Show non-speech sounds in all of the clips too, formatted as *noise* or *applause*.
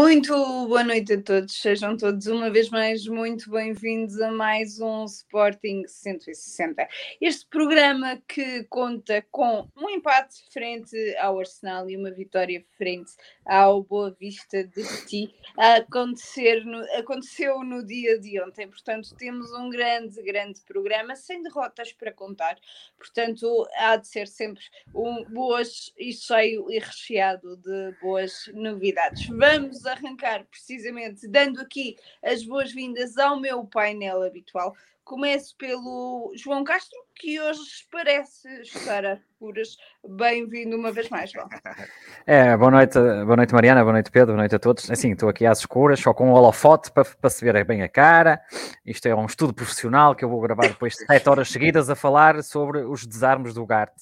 Muito boa noite a todos, sejam todos uma vez mais muito bem-vindos a mais um Sporting 160. Este programa que conta com um empate frente ao Arsenal e uma vitória frente ao Boa Vista de Ti acontecer no, aconteceu no dia de ontem, portanto temos um grande, grande programa sem derrotas para contar, portanto há de ser sempre um boas e cheio e recheado de boas novidades. Vamos arrancar precisamente dando aqui as boas-vindas ao meu painel habitual. Começo pelo João Castro, que hoje parece estar a curas. Bem-vindo uma vez mais, João. É, boa noite, boa noite Mariana, boa noite Pedro, boa noite a todos. Assim, estou aqui às escuras, só com um holofote para, para se ver bem a cara. Isto é um estudo profissional que eu vou gravar depois de 7 horas seguidas a falar sobre os desarmes do GART.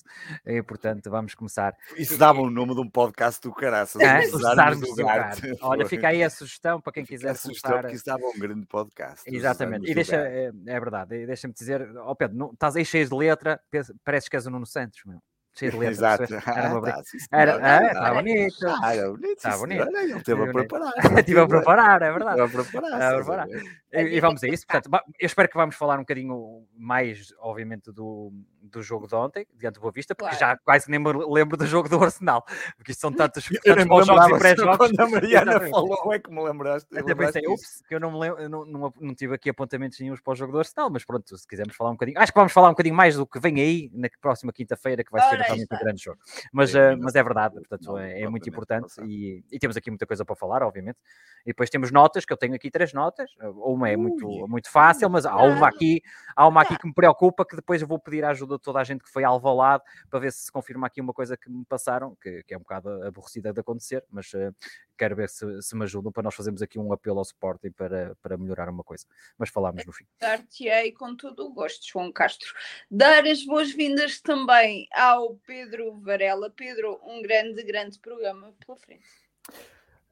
E, portanto, vamos começar. Isso dava o nome de um podcast do caraças. É, os desarmes do, do GART. Olha, fica aí a sugestão para quem fica quiser. A sugestão, porque isso dava um grande podcast. Exatamente. E deixa, é, é, verdade, deixa-me dizer, ó oh Pedro, não, estás aí cheio de letra, pareces que és o Nuno Santos, meu cheio de *laughs* letras. Exato. Era, uma... ah, era, era, está bonito. *laughs* Ah, era bonito. Está bonito. Ele *laughs* esteve a preparar. Estive a preparar, é verdade. Estive a preparar. A preparar. E, e, vamos a isso. Portanto, eu espero que vamos falar um bocadinho mais, obviamente, do, do jogo de ontem, diante do Boa Vista, porque claro. já quase nem me lembro do jogo do Arsenal, porque isto são tantos, tantos bons jogos e pré-jogos. Quando a Mariana Exatamente. falou, é que me lembraste. Até pensei, ups, que eu não me lembro, não, não, não, tive aqui apontamentos nenhums para o jogo do Arsenal, mas pronto, se quisermos falar um bocadinho, acho que vamos falar um bocadinho mais do que vem aí na próxima quinta-feira, que vai ser realmente um grande jogo. Mas, é, uh, mas é verdade, portanto, não, é, é muito importante e, e, temos aqui muita coisa para falar, obviamente. E depois temos notas, que eu tenho aqui três notas, uma é muito, muito fácil, mas há uma aqui, há uma aqui que me preocupa, que depois eu vou pedir a ajuda de toda a gente que foi ao Alvalade para ver se se confirma aqui uma coisa que me passaram, que, que é um bocado aborrecida de acontecer, mas uh, quero ver se, se me ajudam para nós fazermos aqui um apelo ao Sporting para, para melhorar uma coisa. Mas falámos no fim. Dar-te-ei com todo o gosto, João Castro. Dar as boas-vindas também ao Pedro Varela. Pedro, um grande, grande programa pela frente.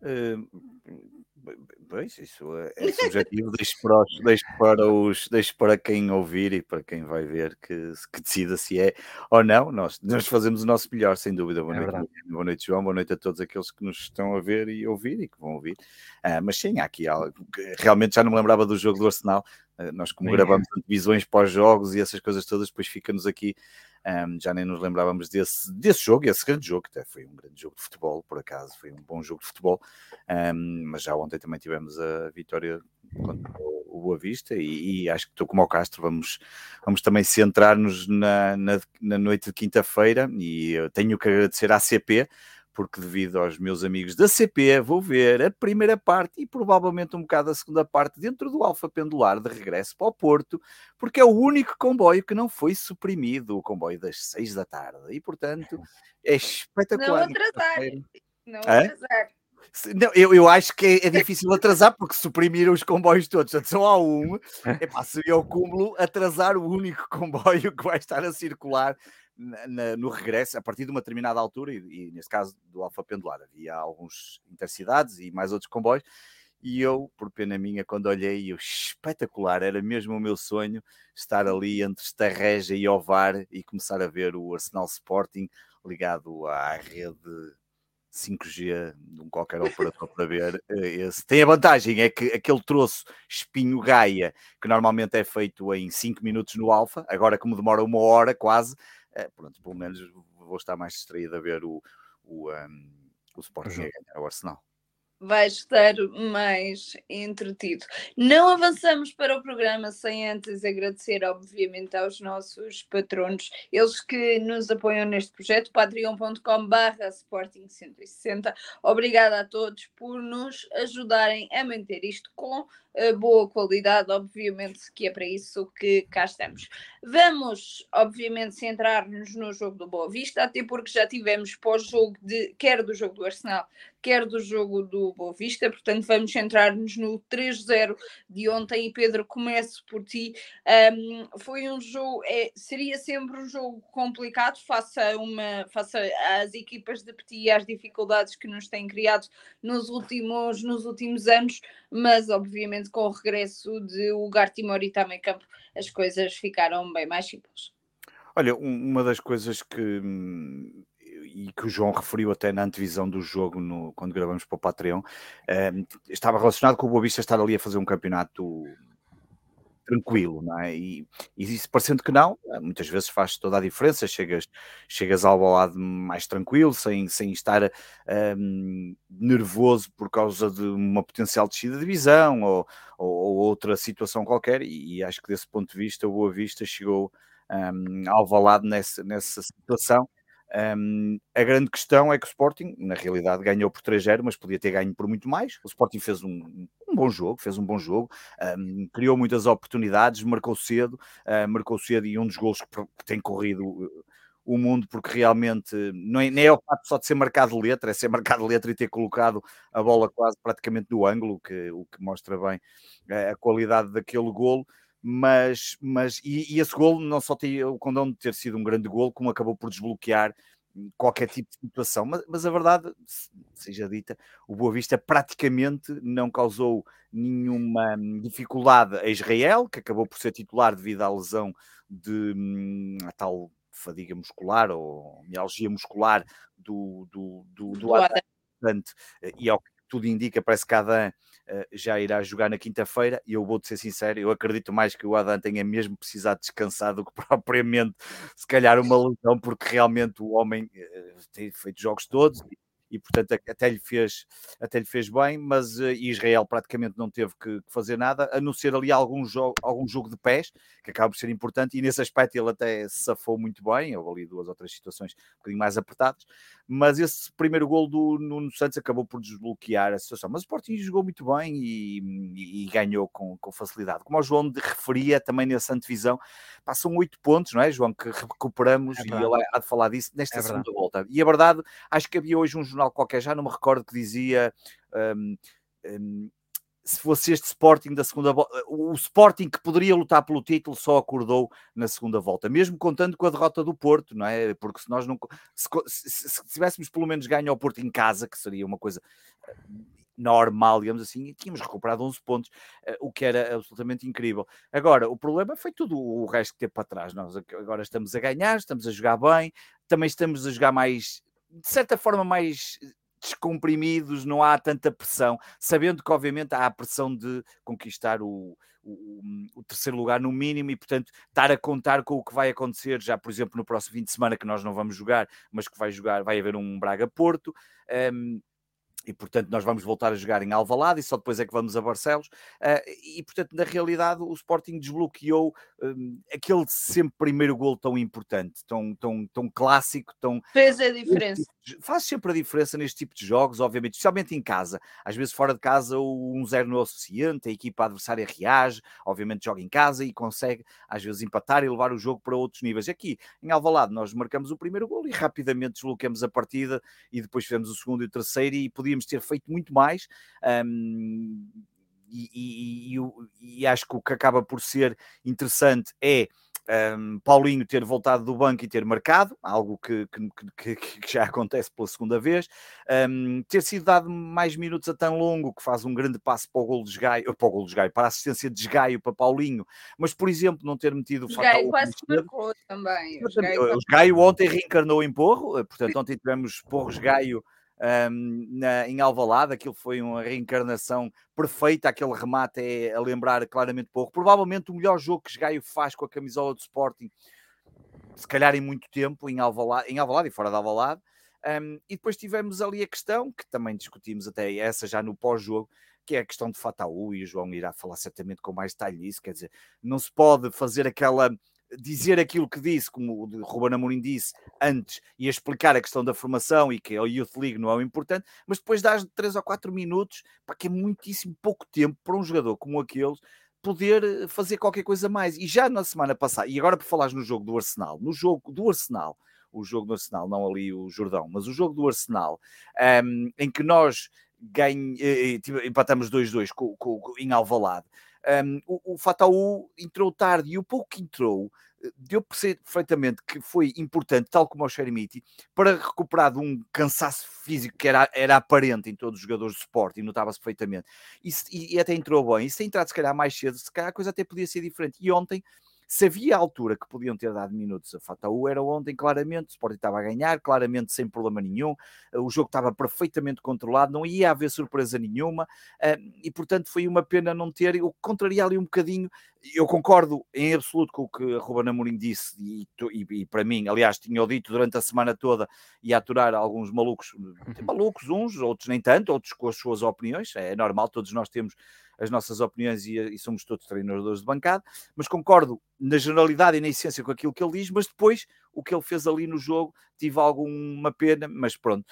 Uh, Pois, isso é, é subjetivo, deixo para, os, deixo, para os, deixo para quem ouvir e para quem vai ver que, que decida se é ou não. Nós, nós fazemos o nosso melhor, sem dúvida. Boa, é noite, boa noite, João. Boa noite a todos aqueles que nos estão a ver e ouvir e que vão ouvir. Ah, mas sim, há aqui algo que realmente já não me lembrava do jogo do Arsenal. Ah, nós, como sim, gravamos divisões pós-jogos e essas coisas todas, depois fica-nos aqui um, já nem nos lembrávamos desse, desse jogo, esse grande jogo, que até foi um grande jogo de futebol, por acaso, foi um bom jogo de futebol, um, mas já ontem também tivemos a vitória contra o Boa Vista e, e acho que estou como ao Castro, vamos, vamos também centrar-nos na, na, na noite de quinta-feira e eu tenho que agradecer à CP porque devido aos meus amigos da CP vou ver a primeira parte e provavelmente um bocado a segunda parte dentro do Alfa Pendular de regresso para o Porto, porque é o único comboio que não foi suprimido, o comboio das seis da tarde, e portanto é espetacular. Não atrasar, não atrasar. Não, eu, eu acho que é, é, difícil atrasar porque suprimiram os comboios todos, portanto só há um. *laughs* Epá, seria o cúmulo atrasar o único *laughs* comboio que vai estar a circular na, no regresso, a partir de uma determinada altura, e, e neste caso do Alfa Pendular, havia alguns intercidades e mais outros comboios, e eu, por pena minha, quando olhei, eu, espetacular, era mesmo o meu sonho estar ali entre Estarreja e Ovar e começar a ver o Arsenal Sporting ligado à rede 5G de um qualquer operador para ver *laughs* eh, esse. Tem a vantagem, é que aquele troço espinho Gaia, que normalmente é feito em 5 minutos no Alfa, agora como demora uma hora quase, é, pronto, pelo menos vou estar mais distraído a ver o, o, um, o Sporting a ganhar o Arsenal vai estar mais entretido. Não avançamos para o programa sem antes agradecer, obviamente, aos nossos patronos, eles que nos apoiam neste projeto, patreon.com.br Sporting 160. Obrigada a todos por nos ajudarem a manter isto com boa qualidade, obviamente que é para isso que cá estamos. Vamos, obviamente, centrar-nos no jogo do Boa Vista, até porque já tivemos pós-jogo de quer do jogo do Arsenal, quer do jogo do Boa Vista, portanto vamos centrar-nos no 3-0 de ontem e Pedro, começo por ti. Um, foi um jogo, é, seria sempre um jogo complicado face a uma, face às equipas de Petit e às dificuldades que nos têm criado nos últimos, nos últimos anos, mas obviamente com o regresso de Ugarte Morita em campo as coisas ficaram bem mais simples. Olha, uma das coisas que hum, e que o João referiu até na antevisão do jogo no, quando gravamos para o Patreon, uh, estava relacionado com o Boa Vista estar ali a fazer um campeonato tranquilo, não é? E, e isso parecendo que não, eh, muitas vezes faz toda a diferença, chegas, chegas ao lado mais tranquilo, sem, sem estar um, ehm, nervoso por causa de uma potencial descida de divisão ou, ou, ou, outra situação qualquer, e, e, acho que desse ponto de vista o Boa Vista chegou um, ehm, ao valado nessa, nessa situação um, a grande questão é que o Sporting, na realidade, ganhou por 3-0, mas podia ter ganho por muito mais. O Sporting fez um, um bom jogo, fez um bom jogo, um, criou muitas oportunidades, marcou cedo, uh, marcou cedo e um dos gols que, que tem corrido o mundo, porque realmente não é, nem é o fato só de ser marcado letra, é ser *laughs* marcado letra e ter colocado a bola quase praticamente no ângulo, que, o que mostra bem uh, a qualidade daquele golo mas, mas e, e esse gol não só tem o condão de ter sido um grande gol, como acabou por desbloquear qualquer tipo de situação. Mas, mas, a verdade, seja dita, o Boa Vista praticamente não causou nenhuma dificuldade a Israel, que acabou por ser titular devido à lesão de hum, a tal fadiga muscular ou mialgia muscular do, do, do, do, do. E ao que tudo indica, parece que Adam eh, já irá jogar na quinta-feira e eu vou-te ser sincero, eu acredito mais que o Adam tenha mesmo precisado descansar do que *laughs* propriamente se calhar uma lesão, porque realmente o homem eh, tem feito jogos todos e portanto até lhe fez, até lhe fez bem, mas uh, Israel praticamente não teve que, que, fazer nada, a não ser ali algum jogo, algum jogo de pés, que acaba por ser importante, e nesse aspecto ele até se safou muito bem, houve ali duas ou três situações um bocadinho mais apertadas, mas esse primeiro gol do Nuno Santos acabou por desbloquear a situação. Mas o Sporting jogou muito bem e, e, e ganhou com, com, facilidade. Como o João referia também nessa antevisão, passam oito pontos, não é, João? Que recuperamos é e ele há de falar disso nesta é segunda volta. E a verdade, acho que havia hoje um jornal qualquer, já não me recordo, que dizia. Um, um, se fosse este Sporting da segunda volta, o Sporting que poderia lutar pelo título só acordou na segunda volta, mesmo contando com a derrota do Porto, não é? Porque se nós não se, se, se tivéssemos pelo menos ganho ao Porto em casa, que seria uma coisa eh, normal, digamos assim, e tínhamos recuperado 11 pontos, eh, o que era absolutamente incrível. Agora, o problema foi tudo o resto que teve para trás. Nós agora estamos a ganhar, estamos a jogar bem, também estamos a jogar mais, de certa forma, mais descomprimidos, não há tanta pressão, sabendo que, obviamente, há a pressão de conquistar o, o, o, terceiro lugar no mínimo e, portanto, estar a contar com o que vai acontecer já, por exemplo, no próximo fim de semana, que nós não vamos jogar, mas que vai jogar, vai haver um Braga-Porto. Um, e portanto nós vamos voltar a jogar em Alvalade e só depois é que vamos a Barcelos uh, e portanto na realidade o Sporting desbloqueou um, aquele sempre primeiro gol tão importante, tão, tão, tão clássico, tão... Fez a diferença. Tipo faz sempre a diferença neste tipo de jogos, obviamente, especialmente em casa. Às vezes fora de casa o 1-0 não é o suficiente, a equipa adversária reage, obviamente joga em casa e consegue às vezes empatar e levar o jogo para outros níveis. Aqui em Alvalade nós marcamos o primeiro gol e rapidamente desbloqueamos a partida e depois fizemos o segundo e o terceiro e podíamos ter feito muito mais. Um, e, e, e, e, acho que o que acaba por ser interessante é um, Paulinho ter voltado do banco e ter marcado, algo que, que, que, que já acontece pela segunda vez, um, ter sido dado mais minutos a tão longo, que faz um grande passo para o gol de esgaio, para o gol de esgaio, para a assistência de esgaio para Paulinho, mas por exemplo, não ter metido o Esgaio quase marcou também. O esgaio ontem reencarnou em Porro, portanto, ontem tivemos Porro esgaio um, na, em Alvalade, aquilo foi uma reencarnação perfeita, aquele remate é a lembrar claramente pouco. Provavelmente o melhor jogo que Gaio faz com a camisola do Sporting, se calhar em muito tempo, em Alvalade, em Alvalade e fora de Alvalade. Um, e depois tivemos ali a questão, que também discutimos até essa já no pós-jogo, que é a questão de Fataú, e o João irá falar certamente com mais detalhe disso, quer dizer, não se pode fazer aquela dizer aquilo que disse, como o Ruben Amorim disse antes, e explicar a questão da formação e que a Youth League não é o importante, mas depois dás 3 ou 4 minutos, para que é muitíssimo pouco tempo para um jogador como aquele poder eh, fazer qualquer coisa mais. E já na semana passada, e agora por falares no jogo do Arsenal, no jogo do Arsenal, o jogo do Arsenal, não ali o Jordão, mas o jogo do Arsenal, um, ehm, em que nós ganhe, eh, eh, empatamos 2-2 em Alvalade, um, o, o Fataú entrou tarde e o pouco que entrou eh, deu perfeitamente que foi importante, tal como o Xerimiti, para recuperar de um cansaço físico que era, era aparente em todos os jogadores de suporte e notava-se perfeitamente. E, e, até entrou bem. E se entrado se calhar mais cedo, se calhar a coisa até podia ser diferente. E ontem se havia altura que podiam ter dado minutos a Fataú, era ontem, claramente. O Sporting estava a ganhar, claramente, sem problema nenhum. O jogo estava perfeitamente controlado, não ia haver surpresa nenhuma. E, portanto, foi uma pena não ter. Eu contraria ali um bocadinho. Eu concordo em absoluto com o que a Ruben Amorim disse, e, e, e para mim, aliás, tinha dito durante a semana toda, e aturar alguns malucos, malucos uns, outros nem tanto, outros com as suas opiniões. É normal, todos nós temos as nossas opiniões e, e, somos todos treinadores de bancada, mas concordo na generalidade e na essência com aquilo que ele diz, mas depois o que ele fez ali no jogo tive alguma pena, mas pronto,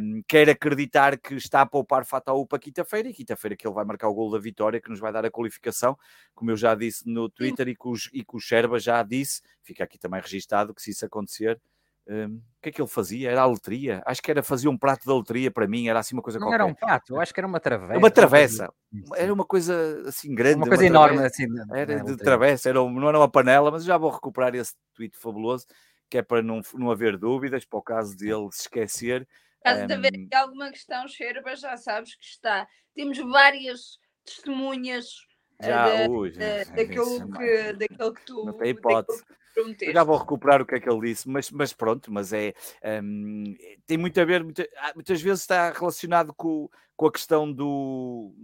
um, quero acreditar que está a poupar Fataú para quinta-feira e quinta-feira que ele vai marcar o gol da vitória que nos vai dar a qualificação, como eu já disse no Twitter e que, os, e que o Sherba já disse, fica aqui também registado que se isso acontecer um, o que é que ele fazia? Era a letria? Acho que era fazer um prato de letria para mim, era assim uma coisa não qualquer. era um prato, eu acho que era uma travessa. Uma travessa, era uma coisa assim grande. Uma coisa uma enorme assim. Era de travessa, era, não era uma panela, mas já vou recuperar esse tweet fabuloso, que é para não, não haver dúvidas, para o caso dele se esquecer. Caso um... de haver alguma questão, Xerba, já sabes que está. Temos várias testemunhas já, da, ui, da, daquilo, que, daquilo que tu. Não tem hipótese. Eu já vou recuperar o que é que ele disse, mas, mas pronto, mas é um, tem muito a ver, muita, muitas vezes está relacionado com, com a questão do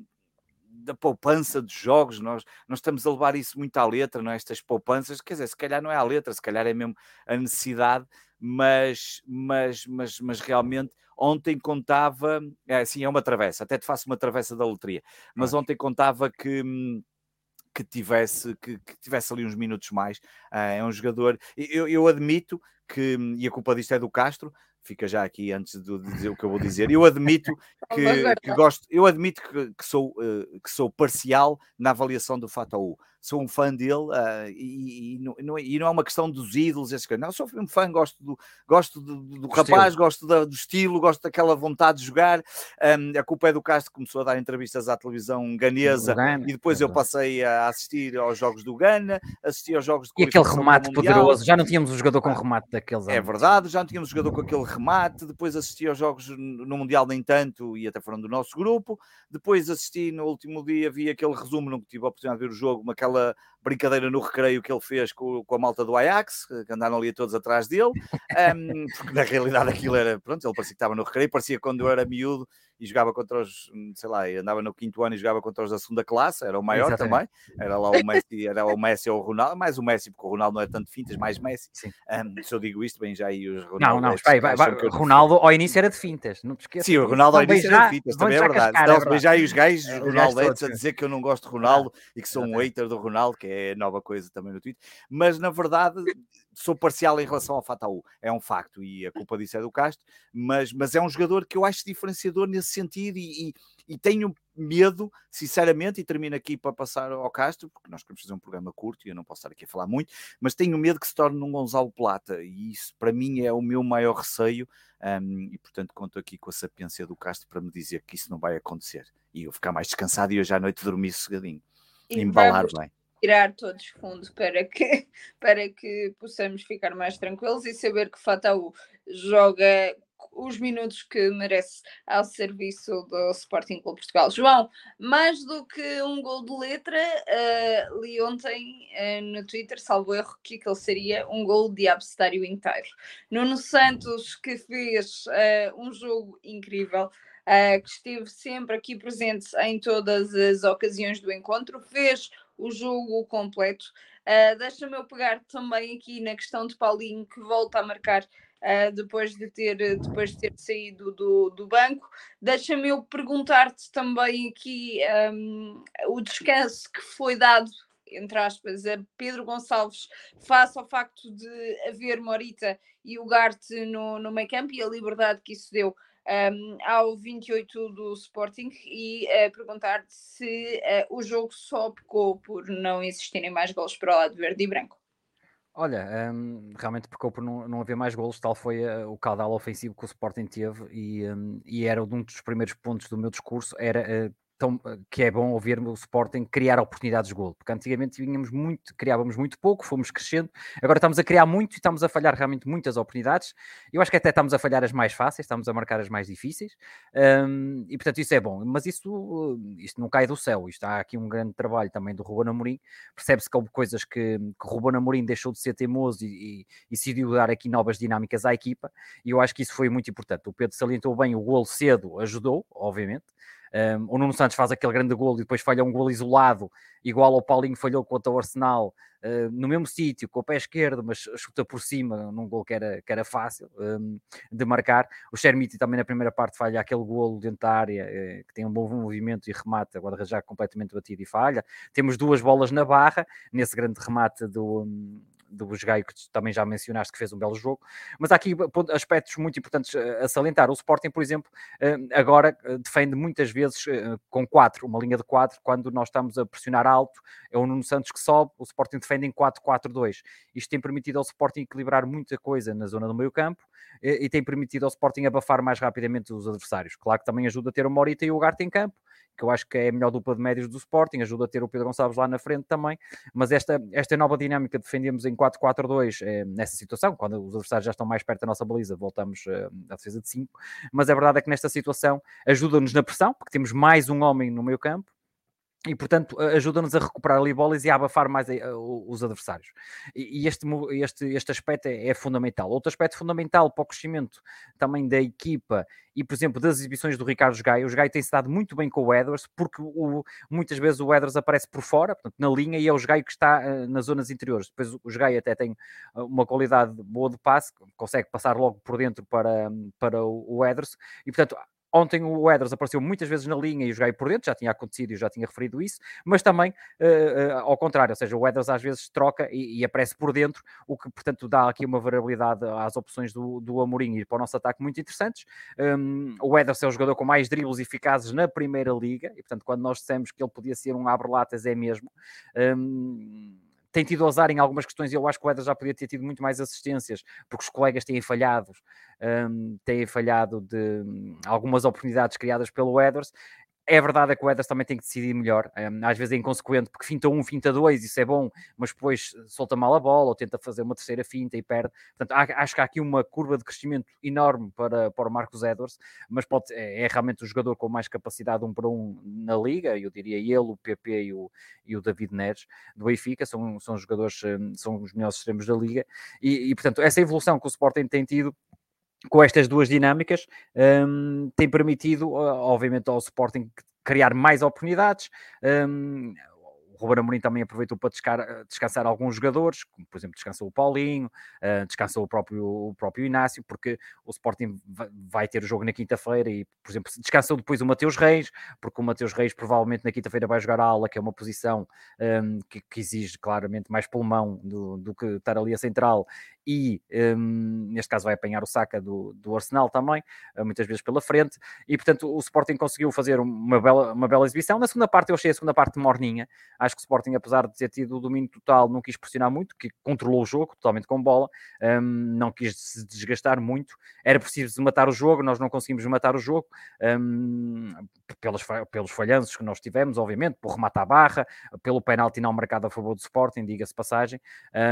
da poupança dos jogos, nós, nós estamos a levar isso muito à letra, não é? Estas poupanças, quer dizer, se calhar não é à letra, se calhar é mesmo a necessidade, mas, mas, mas, mas realmente ontem contava, é assim, é uma travessa, até te faço uma travessa da loteria, mas ontem contava que hum, que tivesse, que, que, tivesse ali uns minutos mais. Uh, é um jogador. Eu, eu admito que, e a culpa disto é do Castro, fica já aqui antes de dizer o que eu vou dizer. Eu admito *laughs* que, que gosto, eu admito que, que sou, uh, que sou parcial na avaliação do Fataú sou um fã dele uh, e, e, não, e, não, é uma questão dos ídolos, essas coisas. Não, sou um fã, gosto do, gosto do, do rapaz, gosto da, do estilo, gosto daquela vontade de jogar. Um, a culpa é do Castro, começou a dar entrevistas à televisão ganesa e depois eu passei a assistir aos jogos do Gana, assisti aos jogos de E aquele remate poderoso, já não tínhamos um jogador com remate daqueles É anos. verdade, já não tínhamos um jogador com aquele remate, depois assisti aos jogos no Mundial nem tanto e até foram do nosso grupo, depois assisti no último dia, vi aquele resumo, não tive a oportunidade de ver o jogo, uma aquela brincadeira no recreio que ele fez com, com a malta do Ajax, que andaram ali todos atrás dele, *laughs* um, porque na realidade aquilo era, pronto, ele parecia que estava no recreio, parecia quando eu era miúdo e jogava contra os, sei lá, andava no quinto ano e jogava contra os da segunda classe, era o maior Exatamente. também, era lá o Messi, era o Messi ou o Ronaldo, mais o Messi, porque o Ronaldo não é tanto fintas, mais Messi. Um, se eu digo isto, bem já aí os Ronaldo. Não, não, espera vai, vai, Ronaldo ao início era de fintas, não te esqueças. Sim, o Ronaldo ao início era de fintas, também é verdade. Então, é já aí os gajos, os Ronaldo a dizer que eu não gosto de Ronaldo e que sou um hater do Ronaldo, que é nova coisa também no Twitter, mas na verdade sou parcial em relação ao Fataú, é um facto e a culpa disso é do Castro, mas, mas é um jogador que eu acho diferenciador nesse sentido e, e, e tenho medo, sinceramente, e termino aqui para passar ao Castro, porque nós queremos fazer um programa curto e eu não posso estar aqui a falar muito, mas tenho medo que se torne um Gonzalo Plata e isso para mim é o meu maior receio um, e portanto conto aqui com a sapiência do Castro para me dizer que isso não vai acontecer e eu ficar mais descansado e hoje à noite dormir sossegadinho, embalar bem. tirar todos fundo para que, *laughs* para que possamos ficar mais tranquilos e saber que Fataú joga os minutos que merece ao serviço do Sporting Clube Portugal. João, mais do que um gol de letra, uh, li ontem uh, no Twitter, salvo erro, que aquele seria um gol de abcedário inteiro. Nuno Santos, que fez uh, um jogo incrível, que esteve sempre aqui presente em todas as ocasiões do encontro, fez o jogo completo. Uh, Deixa-me eu pegar também aqui na questão de Paulinho, que volta a marcar uh, depois, de ter, depois de ter saído do, do banco. Deixa-me eu perguntar-te também aqui um, o descanso que foi dado entre aspas, a Pedro Gonçalves face ao facto de haver Morita e o Garte no, no meio campo e a liberdade que isso deu um, ao 28 do Sporting e uh, perguntar-te se uh, o jogo só pecou por não existirem mais gols para o lado verde e branco. Olha, um, realmente pecou por não, não haver mais gols, tal foi uh, o caudal ofensivo que o Sporting teve e, um, e era um dos primeiros pontos do meu discurso, era tão, que é bom ouvir o Sporting criar oportunidades de gol, porque antigamente tínhamos muito, criávamos muito pouco, fomos crescendo, agora estamos a criar muito e estamos a falhar realmente muitas oportunidades. Eu acho que até estamos a falhar as mais fáceis, estamos a marcar as mais difíceis, um, e portanto isso é bom, mas isso, isto não cai do céu, isto há aqui um grande trabalho também do Ruben Amorim, percebe-se que houve coisas que, que o Ruben Amorim deixou de ser teimoso e, e, e decidiu dar aqui novas dinâmicas à equipa, e eu acho que isso foi muito importante. O Pedro salientou bem o gol cedo, ajudou, obviamente, um, o Nuno Santos faz aquele grande gol e depois falha um gol isolado, igual ao Paulinho falhou contra o Arsenal, uh, no mesmo sítio, com o pé esquerdo, mas chuta por cima, num gol que era, que era fácil um, de marcar. O Shermiti também na primeira parte falha aquele golo dentro da área, uh, que tem um bom movimento e remata, agora já completamente batido e falha. Temos duas bolas na barra, nesse grande remate do. Um, do Busgaio, que também já mencionaste, que fez um belo jogo. Mas há aqui aspectos muito importantes a salientar. O Sporting, por exemplo, eh, agora eh, defende muitas vezes eh, com 4, uma linha de 4, quando nós estamos a pressionar alto, é o Nuno Santos que sobe, o Sporting defende em 4-4-2. Isto tem permitido ao Sporting equilibrar muita coisa na zona do meio campo e tem permitido ao Sporting abafar mais rapidamente os adversários. Claro que também ajuda a ter o Morita e o Ugarte em campo, que eu acho que é a melhor dupla de médios do Sporting, ajuda a ter o Pedro Gonçalves lá na frente também, mas esta, esta nova dinâmica defendemos em 4-4-2 é, nessa situação, quando os adversários já estão mais perto da nossa baliza, voltamos uh, à defesa de 5, mas a verdade é que nesta situação ajuda-nos na pressão, porque temos mais um homem no meio campo, e portanto ajuda-nos a recuperar ali bolas e a abafar mais eh, os adversários. E, este, este, este aspecto é, é, fundamental. Outro aspecto fundamental para o crescimento também da equipa e, por exemplo, das exibições do Ricardo Gaio. O Gaio tem-se dado muito bem com o Edwards, porque o, muitas vezes o Edwards aparece por fora, portanto, na linha, e é o Gaio que está uh, nas zonas interiores. Depois o Gaio até tem eh, uma qualidade boa de passe, consegue passar logo por dentro para, para o Edwards, e portanto Ontem o Eders apareceu muitas vezes na linha e o joguei por dentro, já tinha acontecido e já tinha referido isso, mas também uh, uh, ao contrário, ou seja, o Eders às vezes troca e, e, aparece por dentro, o que portanto dá aqui uma variabilidade às opções do, do Amorim e para o nosso ataque muito interessantes. Um, o Eders é o jogador com mais dribles eficazes na primeira liga e portanto quando nós dissemos que ele podia ser um abre-latas é mesmo. Um, tem tido azar em algumas questões e eu acho que o Eder já podia ter tido muito mais assistências, porque os colegas têm falhado, um, têm falhado de um, algumas oportunidades criadas pelo Eders é verdade que o Eders também tem que decidir melhor. Às vezes é inconsequente, porque finta um, finta dois, isso é bom, mas depois solta mal a bola ou tenta fazer uma terceira finta e perde. Portanto, acho que há aqui uma curva de crescimento enorme para, para o Marcos Edwards, mas pode, é, é, realmente o jogador com mais capacidade um para um na liga. Eu diria ele, o PP e o, e o David Neres do Benfica, são, são jogadores, hum, são os melhores extremos da liga. E, e portanto, essa evolução que o Sporting tem tido com estas duas dinâmicas, um, tem permitido, obviamente, ao Sporting criar mais oportunidades. Um, Ruben Amorim também aproveitou para descar, descansar alguns jogadores, como por exemplo descansou o Paulinho, uh, descansou o próprio, o próprio Inácio, porque o Sporting vai ter o jogo na quinta-feira e, por exemplo, descansou depois o Mateus Reis, porque o Mateus Reis provavelmente na quinta-feira vai jogar a aula, que é uma posição um, que, que, exige claramente mais pulmão do, do que estar ali a central, e um, neste caso vai apanhar o saca do, do Arsenal também, uh, muitas vezes pela frente, e portanto o Sporting conseguiu fazer uma bela, uma bela exibição. Na segunda parte eu achei a segunda parte morninha, acho que o Sporting apesar de ter tido o domínio total não quis pressionar muito, que controlou o jogo totalmente com bola, um, não quis se desgastar muito, era preciso matar o jogo, nós não conseguimos matar o jogo, um, pelos, pelos falhanços que nós tivemos, obviamente, por remate à barra, pelo penalti não marcado a favor do Sporting, diga-se passagem,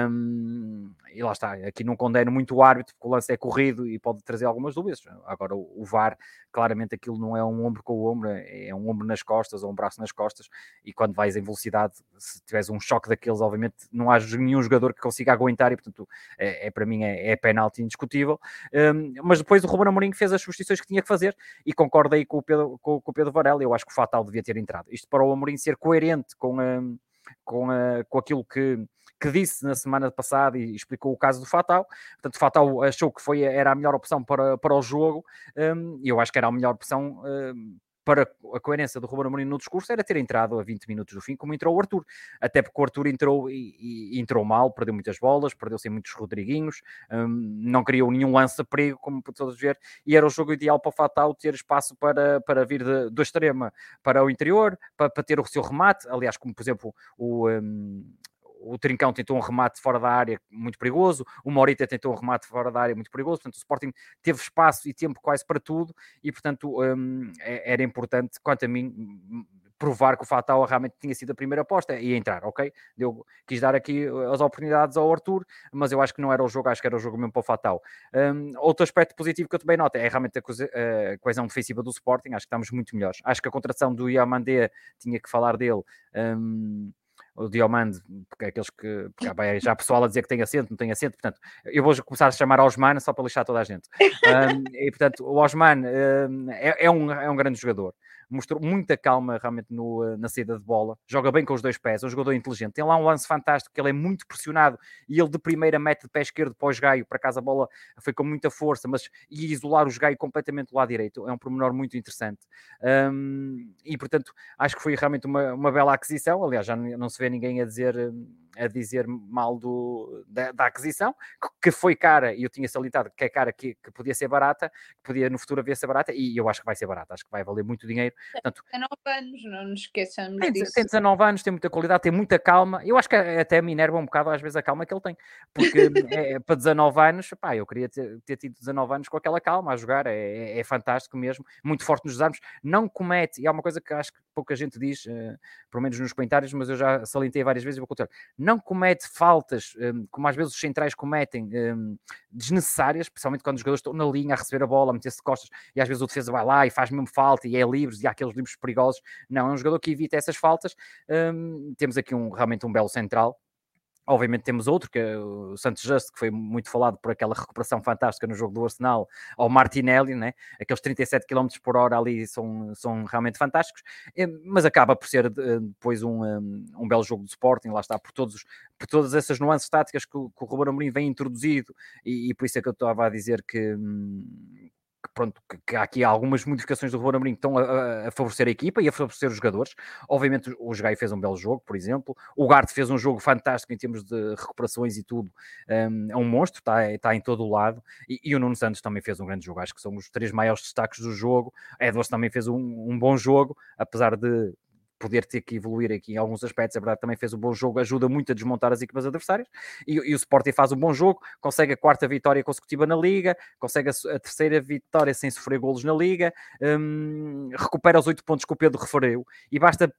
um, e lá está, aqui não condeno muito o árbitro, porque o lance é corrido e pode trazer algumas dúvidas. Agora, o, VAR, claramente aquilo não é um ombro com o ombro, é um ombro nas costas ou um braço nas costas, e quando vais em velocidade, se tiveres um choque daqueles, obviamente não há nenhum jogador que consiga aguentar, e portanto, é, é para mim é, é penalti indiscutível. Um, mas depois o Ruben Amorim fez as substituições que tinha que fazer, e concordo aí com o Pedro, com, com o Pedro Varela, eu acho que o Fatal devia ter entrado. Isto para o Amorim ser coerente com, um, com, uh, com aquilo que que disse na semana passada e explicou o caso do Fatal. Portanto, Fatal achou que foi, era a melhor opção para, para o jogo um, e eu acho que era a melhor opção um, para a coerência do Ruben Amorim no discurso era ter entrado a 20 minutos do fim, como entrou o Arthur. Até porque o Arthur entrou e, e entrou mal, perdeu muitas bolas, perdeu sem muitos Rodriguinhos, um, não criou nenhum lance a perigo, como todos ver, e era o jogo ideal para o Fatal ter espaço para, para vir de, do extrema para o interior, para, para ter o seu remate. Aliás, como por exemplo o. Um, o Trincão tentou um remate fora da área muito perigoso, o Morita tentou um remate fora da área muito perigoso, portanto o Sporting teve espaço e tempo quase para tudo e portanto um, é, era importante, quanto a mim, provar que o Fatal realmente tinha sido a primeira aposta e entrar, ok? Eu quis dar aqui as oportunidades ao Arthur, mas eu acho que não era o jogo, acho que era o jogo mesmo para o Fatal. Um, outro aspecto positivo que eu também noto é realmente a coesão defensiva do Sporting, acho que estamos muito melhores. Acho que a contratação do Iamandé, tinha que falar dele. Um, o Diomande, porque é aqueles que porque há já pessoal a dizer que tem assento, não tem assento, portanto, eu vou começar a chamar Osman só para lixar toda a gente. *laughs* Um, e portanto, o Osman um, é, é, um, é um grande jogador mostrou muita calma realmente no, eh, na saída de bola, joga bem com os dois pés, é um jogador inteligente, tem lá um lance fantástico, que ele é muito pressionado e ele de primeira mete de pé esquerdo para o esgaio, para casa a bola foi com muita força, mas ia isolar o esgaio completamente do lado direito, é um pormenor muito interessante. Um, e portanto, acho que foi realmente uma, uma bela aquisição, aliás, já não se vê ninguém a dizer a dizer mal do, da, da, aquisição, que foi cara, e eu tinha salientado que é cara, que, que podia ser barata, que podia no futuro haver ser barata, e eu acho que vai ser barata, acho que vai valer muito dinheiro. Portanto, 19 anos, não nos esqueçamos tem, disso. Tem 19 anos, tem muita qualidade, tem muita calma, eu acho que até me enerva um bocado às vezes a calma que ele tem, porque é, é para 19 anos, pá, eu queria ter, ter, tido 19 anos com aquela calma a jogar, é, é, é fantástico mesmo, muito forte nos desarmes, não comete, e há uma coisa que acho que pouca gente diz, uh, pelo menos nos comentários, mas eu já salientei várias vezes e vou contar, não comete faltas, um, como às vezes os centrais cometem, um, desnecessárias, especialmente quando os jogadores estão na linha a receber a bola, a meter-se de costas, e às vezes o defesa vai lá e faz mesmo falta, e é livres, e há aqueles livros perigosos. Não, é um jogador que evita essas faltas. Um, temos aqui um, realmente um belo central, Obviamente temos outro, que é o Santos Just, que foi muito falado por aquela recuperação fantástica no jogo do Arsenal, ao Martinelli, né? aqueles 37 km por hora ali são, são realmente fantásticos, mas acaba por ser eh, depois um, um belo jogo de Sporting, lá está, por, todos, por todas essas nuances táticas que o, que o Ruben Amorim vem introduzido, e, e, por isso é que eu estava a dizer que, hum, que, pronto, que, há aqui algumas modificações do Ruben Amorim que estão a, a, favorecer a equipa e a favorecer os jogadores. Obviamente o Jogai fez um belo jogo, por exemplo. O Garte fez um jogo fantástico em termos de recuperações e tudo. Um, é um monstro, está, está em todo o lado. E, e, o Nuno Santos também fez um grande jogo. Acho que são os três maiores destaques do jogo. Edwards também fez um, um bom jogo, apesar de poder ter que evoluir aqui em alguns aspectos, é verdade, também fez um bom jogo, ajuda muito a desmontar as equipas adversárias, e, e o Sporting faz um bom jogo, consegue a quarta vitória consecutiva na Liga, consegue a, a terceira vitória sem sofrer golos na Liga, um, recupera os oito pontos que o Pedro referiu, e basta,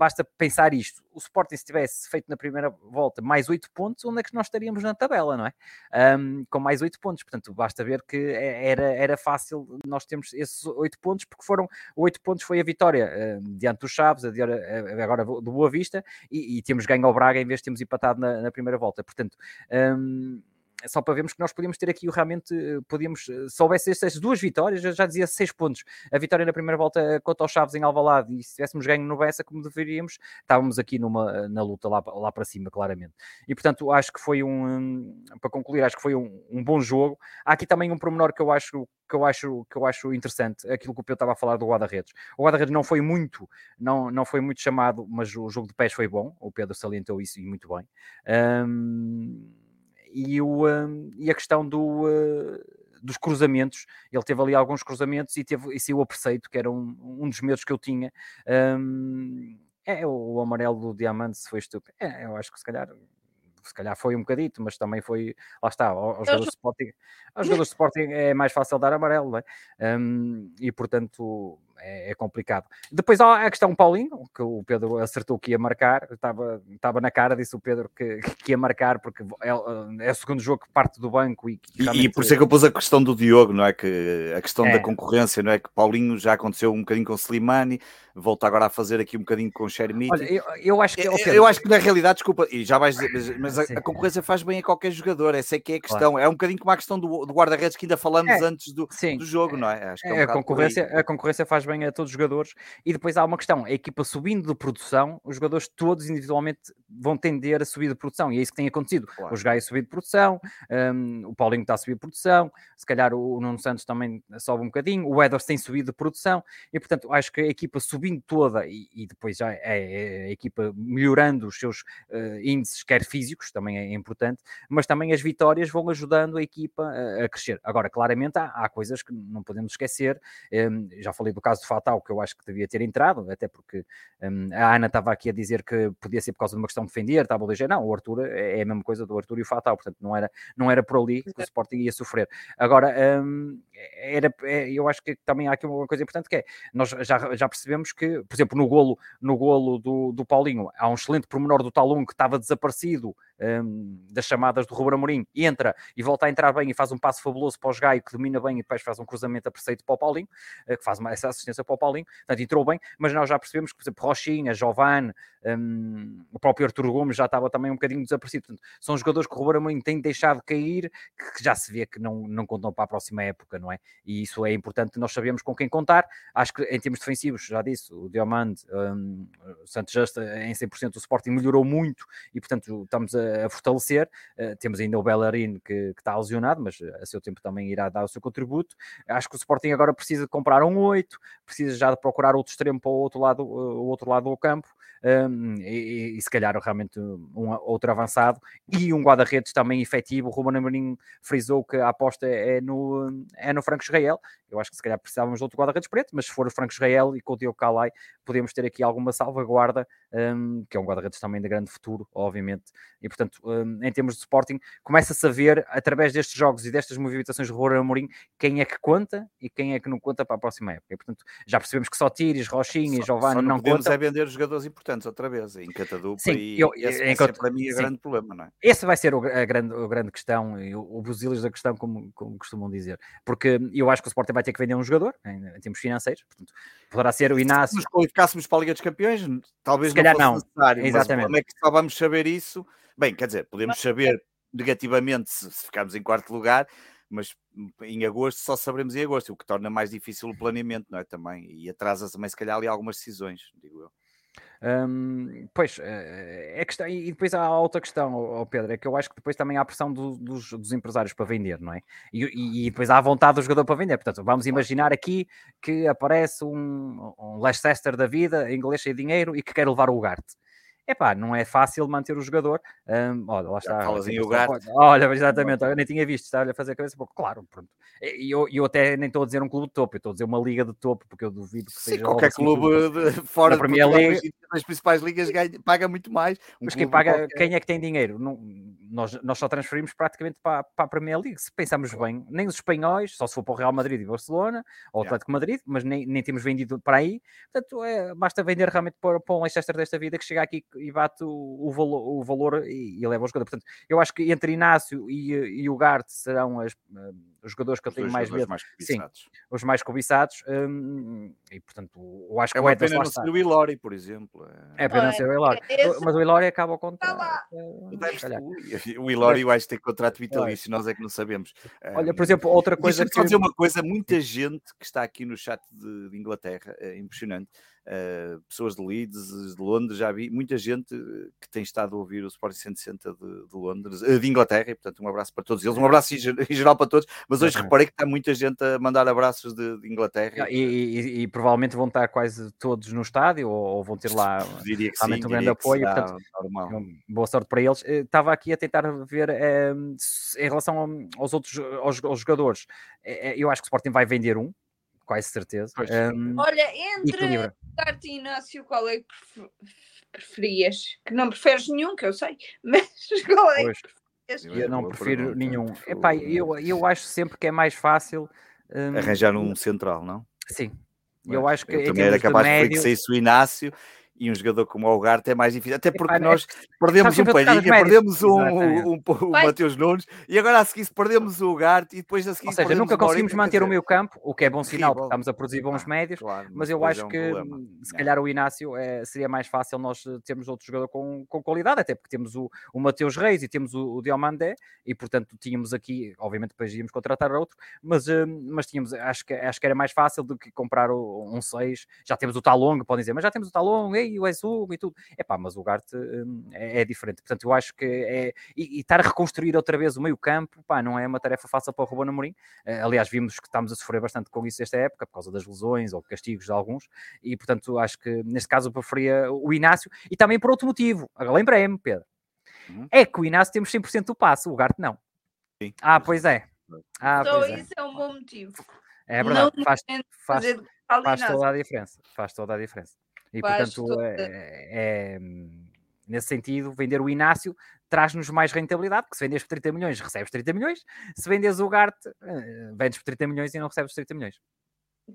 basta pensar isto, o Sporting se tivesse feito na primeira volta mais oito pontos, onde é que nós estaríamos na tabela, não é? Um, com mais oito pontos, portanto, basta ver que é, era, era fácil nós termos esses oito pontos, porque foram, oito pontos foi a vitória um, diante dos Chaves, agora do Boa Vista e, e temos ganho ao Braga em vez de termos empatado na, na primeira volta. Portanto, um, só para vermos que nós podíamos ter aqui realmente, eh, podíamos, eh, se houvesse estas duas vitórias, eu já dizia seis pontos, a vitória na primeira volta contra os Chaves em Alvalade e se tivéssemos ganho no Bessa como deveríamos, estávamos aqui numa, na luta lá, lá para cima, claramente. E portanto, acho que foi um, para concluir, acho que foi um, um bom jogo. Há aqui também um pormenor que eu acho que eu acho, que eu acho interessante, aquilo que o Pedro estava a falar do guarda-redes. O guarda-redes não foi muito, não, não foi muito chamado, mas o jogo de pés foi bom, o Pedro salientou isso e muito bem. Um, e, o, um, e a questão do, uh, dos cruzamentos, ele teve ali alguns cruzamentos e, teve, e saiu a preceito, que era um, um dos medos que eu tinha. Um, é, o, amarelo do Diamante se foi estúpido. É, eu acho que se calhar se calhar foi um bocadito, mas também foi, lá está, aos jogadores de Sporting, aos jogadores de Sporting é mais fácil dar amarelo, não é? Um, e portanto é, é, complicado. Depois há a questão Paulinho, que o Pedro acertou que ia marcar, estava, estava na cara, disse o Pedro que, que ia marcar, porque é, é o segundo jogo que parte do banco. E, e, por isso é que eu pus a questão do Diogo, não é? Que a questão é. da concorrência, não é? Que Paulinho já aconteceu um bocadinho com Slimani, volta agora a fazer aqui um bocadinho com o Shermit. Olha, eu, eu, acho que. Eu, eu, acho que na realidade, desculpa, e já vais dizer, mas, *laughs* a, a, concorrência faz bem a qualquer jogador, essa é que é a questão. Claro. É um bocadinho como a questão do, do guarda-redes que ainda falamos é, antes do, do jogo, não é? Acho que é um a, concorrência, a concorrência faz bem a todos os jogadores. E depois há uma questão: a equipa subindo de produção, os jogadores todos individualmente vão tender a subir de produção, e é isso que tem acontecido. Claro. O Gaia subir de produção, um, o Paulinho está a subir de produção, se calhar o Nuno Santos também sobe um bocadinho, o Edwards tem subido de produção, e portanto acho que a equipa subindo toda e, e depois já é, é, a equipa melhorando os seus uh, índices, quer físicos, também é importante, mas também as vitórias vão ajudando a equipa a, a crescer. Agora, claramente há, há, coisas que não podemos esquecer, um, já falei do caso do Fatal, que eu acho que devia ter entrado, até porque um, a Ana estava aqui a dizer que podia ser por causa de uma questão questão de defender, estava ligeiro. Não, o Arthur é, é a mesma coisa do Arthur e o Fatal, portanto não era, não era por ali que o Sporting ia sofrer. Agora, um, era, é, eu acho que também há aqui uma coisa importante que é, nós já, já percebemos que, por exemplo, no golo, no golo do, do Paulinho, há um excelente pormenor do Talon que estava desaparecido um, das chamadas do Ruben Amorim, entra e volta a entrar bem e faz um passo fabuloso para o Gaio, que domina bem e depois faz um cruzamento a preceito para o Paulinho, uh, que faz uma, essa assistência para o Paulinho, portanto entrou bem, mas nós já percebemos que, por exemplo, Rochinha, Giovanni, um, o próprio Arturo Gomes já estava também um bocadinho desaparecido, portanto, são jogadores que o Ruben Amorim tem deixado cair, que já se vê que não, não contam para a próxima época, não é? E isso é importante, nós sabemos com quem contar, acho que em termos defensivos, já disse, o Diamante, um, o Santos Justa em 100% o Sporting melhorou muito e, portanto, estamos a a, fortalecer. Uh, temos ainda o Bellerin que, que, está lesionado, mas a seu tempo também irá dar o seu contributo. Acho que o Sporting agora precisa de comprar um 8, precisa já de procurar outro extremo para o outro lado, o outro lado do campo. Um, e, e, se calhar realmente um outro avançado e um guarda-redes também efetivo. O Ruben Amorim frisou que a aposta é no, é no Franco Israel. Eu acho que se calhar precisávamos de outro guarda-redes preto, mas se for o Franco Israel e com o Diogo Calai, podemos ter aqui alguma salvaguarda, um, que é um guarda-redes também de grande futuro, obviamente. E portanto, um, em termos de Sporting, começa-se a ver, através destes jogos e destas movimentações de Ruben Amorim, quem é que conta e quem é que não conta para a próxima época. E, portanto, já percebemos que só Tires, Rochinha e Giovanni não, não contam. é vender os jogadores importantes outra vez, em Catadupa Sim, e, eu, esse em, ser, para mim é grande problema, não é? Esse vai ser o, a, grande, a grande questão, e o, o busilis da questão, como, como costumam dizer, porque eu acho que o Sporting vai ter que vender um jogador, em, em termos financeiros, portanto, poderá ser o Inácio. Se nos qualificássemos para a Liga dos Campeões, talvez não fosse não. necessário, Exatamente. mas como é que só vamos saber isso? Bem, quer dizer, podemos saber negativamente se, se ficarmos em quarto lugar, mas em agosto só saberemos em agosto, o que torna mais difícil o planeamento, não é? Também, e atrasa também, se calhar, ali algumas decisões, digo eu. Pois, eh, é questão, e depois há outra questão, oh Pedro, é que eu acho que depois também há a pressão do, dos, dos, empresários para vender, não é? E, e, e, depois há a vontade do jogador para vender. Portanto, vamos imaginar aqui que aparece um, um Leicester da vida, inglês sem dinheiro, e que quer levar o Ugarte epá, não é fácil manter o jogador. Um, olha, lá está. Falas em gato. Olha, exatamente, eu nem tinha visto, está-lhe a fazer a cabeça, claro, pronto. E eu, eu até nem estou a dizer um clube de topo, eu estou a dizer uma liga de topo, porque eu duvido que Sim, seja. qualquer assim, clube de, fora da Premier League, das principais ligas ganha, paga muito mais. Um Mas quem paga, qualquer... quem é que tem dinheiro? Não, nós, nós só transferimos praticamente para, para a Premier League, se pensamos bem, nem os espanhóis, só se for para o Real Madrid e Barcelona, ou Atlético yeah. Madrid, mas nem, nem temos vendido para aí. Portanto, é, basta vender realmente para, para um Leicester desta vida que chega aqui e bate o, o valor, o valor e, e leva o jogador. Portanto, eu acho que entre Inácio e, e o Gart serão as, uh, os jogadores que eu tenho mais medo. Mais Sim, os mais cobiçados. Um, e portanto, eu acho que é uma pena não ser o Ilori, por exemplo. É, é pena não ser o Ilori. Mas o Ilori acaba o contrato. Tá o Ilori eu acho que tem contrato vitalício, nós é que não sabemos. Olha, por exemplo, outra coisa. Deixa-me que... só dizer uma coisa: muita gente que está aqui no chat de, de Inglaterra, é impressionante uh, pessoas de Leeds, de Londres, já vi muita gente eh, que tem estado a ouvir o Sporting 160 de, de Londres, uh, de Inglaterra, e portanto um abraço para todos eles, um abraço em, geral para todos, mas hoje reparei que está muita gente a mandar abraços de, de Inglaterra. E, e, e, provavelmente vão estar quase todos no estádio ou, ou vão ter lá *laughs* realmente sim, um grande apoio, portanto, normal. boa sorte para eles. Estava aqui a tentar ver em relação aos outros aos, aos jogadores, eu acho que o Sporting vai vender um, quase certeza. Um, Olha, entre Darte e Inácio, qual é que preferias? Que não preferes nenhum, que eu sei, *laughs* mas qual é que preferias? Eu não prefiro nenhum. Epá, eu, eu acho sempre que é mais fácil um, arranjar um central, não? Sim. Eu acho que eu também era capaz de, médio... que saísse o Inácio e um jogador como o Algarve é mais difícil, até porque nós perdemos um Palhinha, perdemos um, um, um, um Mateus Nunes e agora a seguir perdemos o Algarve e depois a seguir Ou seja, nunca conseguimos manter o meio campo, o que é bom sinal, porque estamos a produzir bons ah, médios, claro, mas, eu acho é que se calhar o Inácio é, seria mais fácil nós termos outro jogador com, com qualidade, até porque temos o, o Mateus Reis e temos o, o Diomandé e portanto tínhamos aqui, obviamente depois íamos contratar outro, mas, eh, mas tínhamos, acho que, acho que era mais fácil do que comprar um 6, já temos o Talong, podem dizer, mas já temos o Talong, ei, o Exugo e tudo. É pá, mas o Garte hum, é, é, diferente. Portanto, eu acho que é. E, e, estar a reconstruir outra vez o meio-campo, pá, não é uma tarefa fácil para o Ruben Amorim. Uh, aliás, vimos que estamos a sofrer bastante com isso esta época, por causa das lesões ou castigos de alguns. E, portanto, acho que neste caso eu preferia o Inácio e também por outro motivo. Lembrei-me, Pedro. Uhum. É que o Inácio temos 100% do passe, o Garte não. Sim. Ah, pois é. Ah, então, pois é. isso é um bom motivo. É verdade, não faz, faz, faz toda a diferença. Faz toda a diferença. E portanto, é, é, nesse sentido, vender o Inácio traz-nos mais rentabilidade, porque se vendes por 30 milhões, recebes 30 milhões, se vendes o Garte, uh, vendes por 30 milhões e não recebes 30 milhões.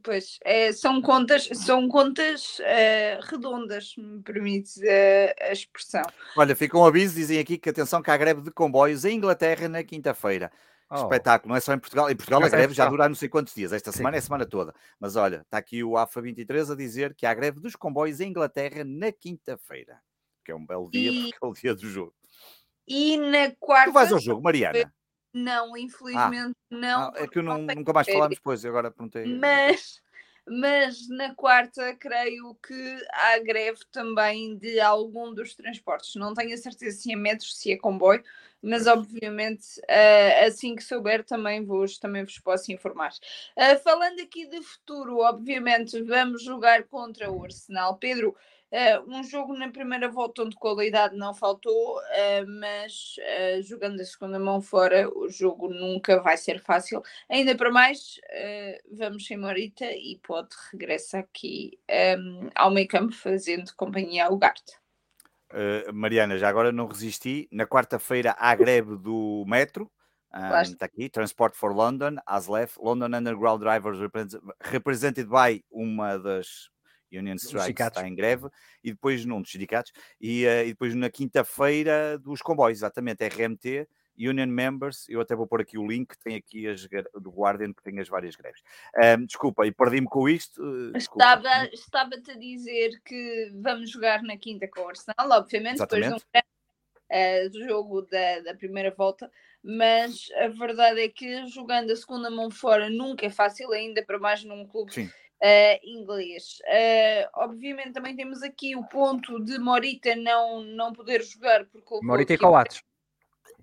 Pois, é, são contas, são contas uh, redondas, me permite uh, a expressão. Olha, fica um aviso, dizem aqui que atenção que há greve de comboios em Inglaterra na quinta-feira. Oh. Espetáculo, não é só em Portugal. Em Portugal a greve já dura não sei quantos dias. Esta Sim. semana é a semana toda. Mas olha, está aqui o AFA 23 a dizer que há greve dos comboios em Inglaterra na quinta-feira. Que é um belo dia, e... porque é o dia do jogo. E na quarta. Tu vais ao jogo, Mariana? Não, ah. infelizmente ah. não. é que eu não, nunca mais falámos depois, agora perguntei. Mas, mas na quarta creio que há greve também de algum dos transportes. Não tenho a certeza se é metros, se é comboio, mas obviamente uh, assim que souber também vos, também vos posso informar. Uh, falando aqui de futuro, obviamente vamos jogar contra o Arsenal. Pedro, Uh, um jogo na primeira volta onde qualidade não faltou, mas jogando a segunda mão fora, o jogo nunca vai ser fácil. Ainda para mais, vamos sem Morita e pode regressar aqui ao meio campo fazendo companhia ao Garte. Mariana, já agora não resisti. Na quarta-feira há greve do metro. Um, está aqui, Transport for London, ASLEF, London Underground Drivers represented by uma das Union Strikes está em greve, e depois num dos sindicatos, e, uh, e depois na quinta-feira dos comboios, exatamente, RMT, Union Members, eu até vou pôr aqui o link, tem aqui as do Guardian que tem as várias greves. Um, desculpa, e perdi-me com isto. Uh, estava, estava-te a dizer que vamos jogar na quinta com o Arsenal, obviamente, exatamente. depois de um uh, do jogo da, da primeira volta, mas a verdade é que jogando a segunda mão fora nunca é fácil, ainda para mais num clube Sim uh, inglês. Uh, obviamente também temos aqui o ponto de Morita não, não poder jogar porque Morita e Coates.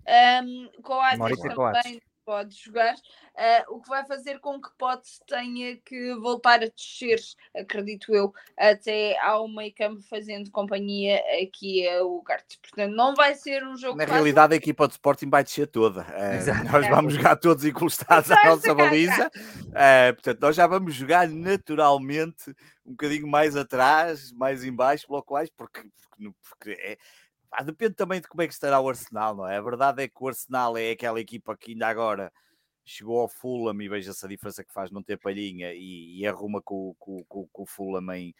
Um, Coates Morita também Coates. pode jogar, uh, o que vai fazer com que Potts tenha que voltar a descer, acredito eu, até ao meio campo fazendo companhia aqui a Ugarte. Portanto, não vai ser um jogo Na fácil. realidade, a equipa de Sporting vai descer toda. Uh, nós vamos jogar todos encostados à nossa baliza. Uh, portanto, nós já vamos jogar naturalmente um bocadinho mais atrás, mais embaixo, blocos porque, porque, porque é, depende também de como é que estará o Arsenal, não é? A verdade é que o Arsenal é aquela equipa que ainda agora chegou ao Fulham e veja-se a diferença que faz não ter palhinha e, e arruma com, com, com, com o Fulham em,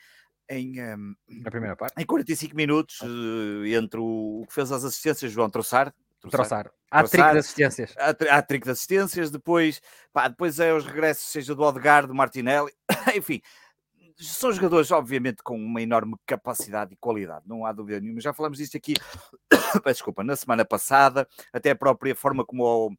em, um, Na primeira parte. em 45 minutos uh, entre o, o, que fez as assistências, João Troçar. Troçar. Há trick de assistências. Há trick de assistências, depois, pá, depois é os regressos, seja do Odegaard, do Martinelli, *coughs* enfim, são jogadores, obviamente, com uma enorme capacidade e qualidade, não há dúvida nenhuma. Já falamos disto aqui, *coughs* desculpa, na semana passada, até a própria forma como o,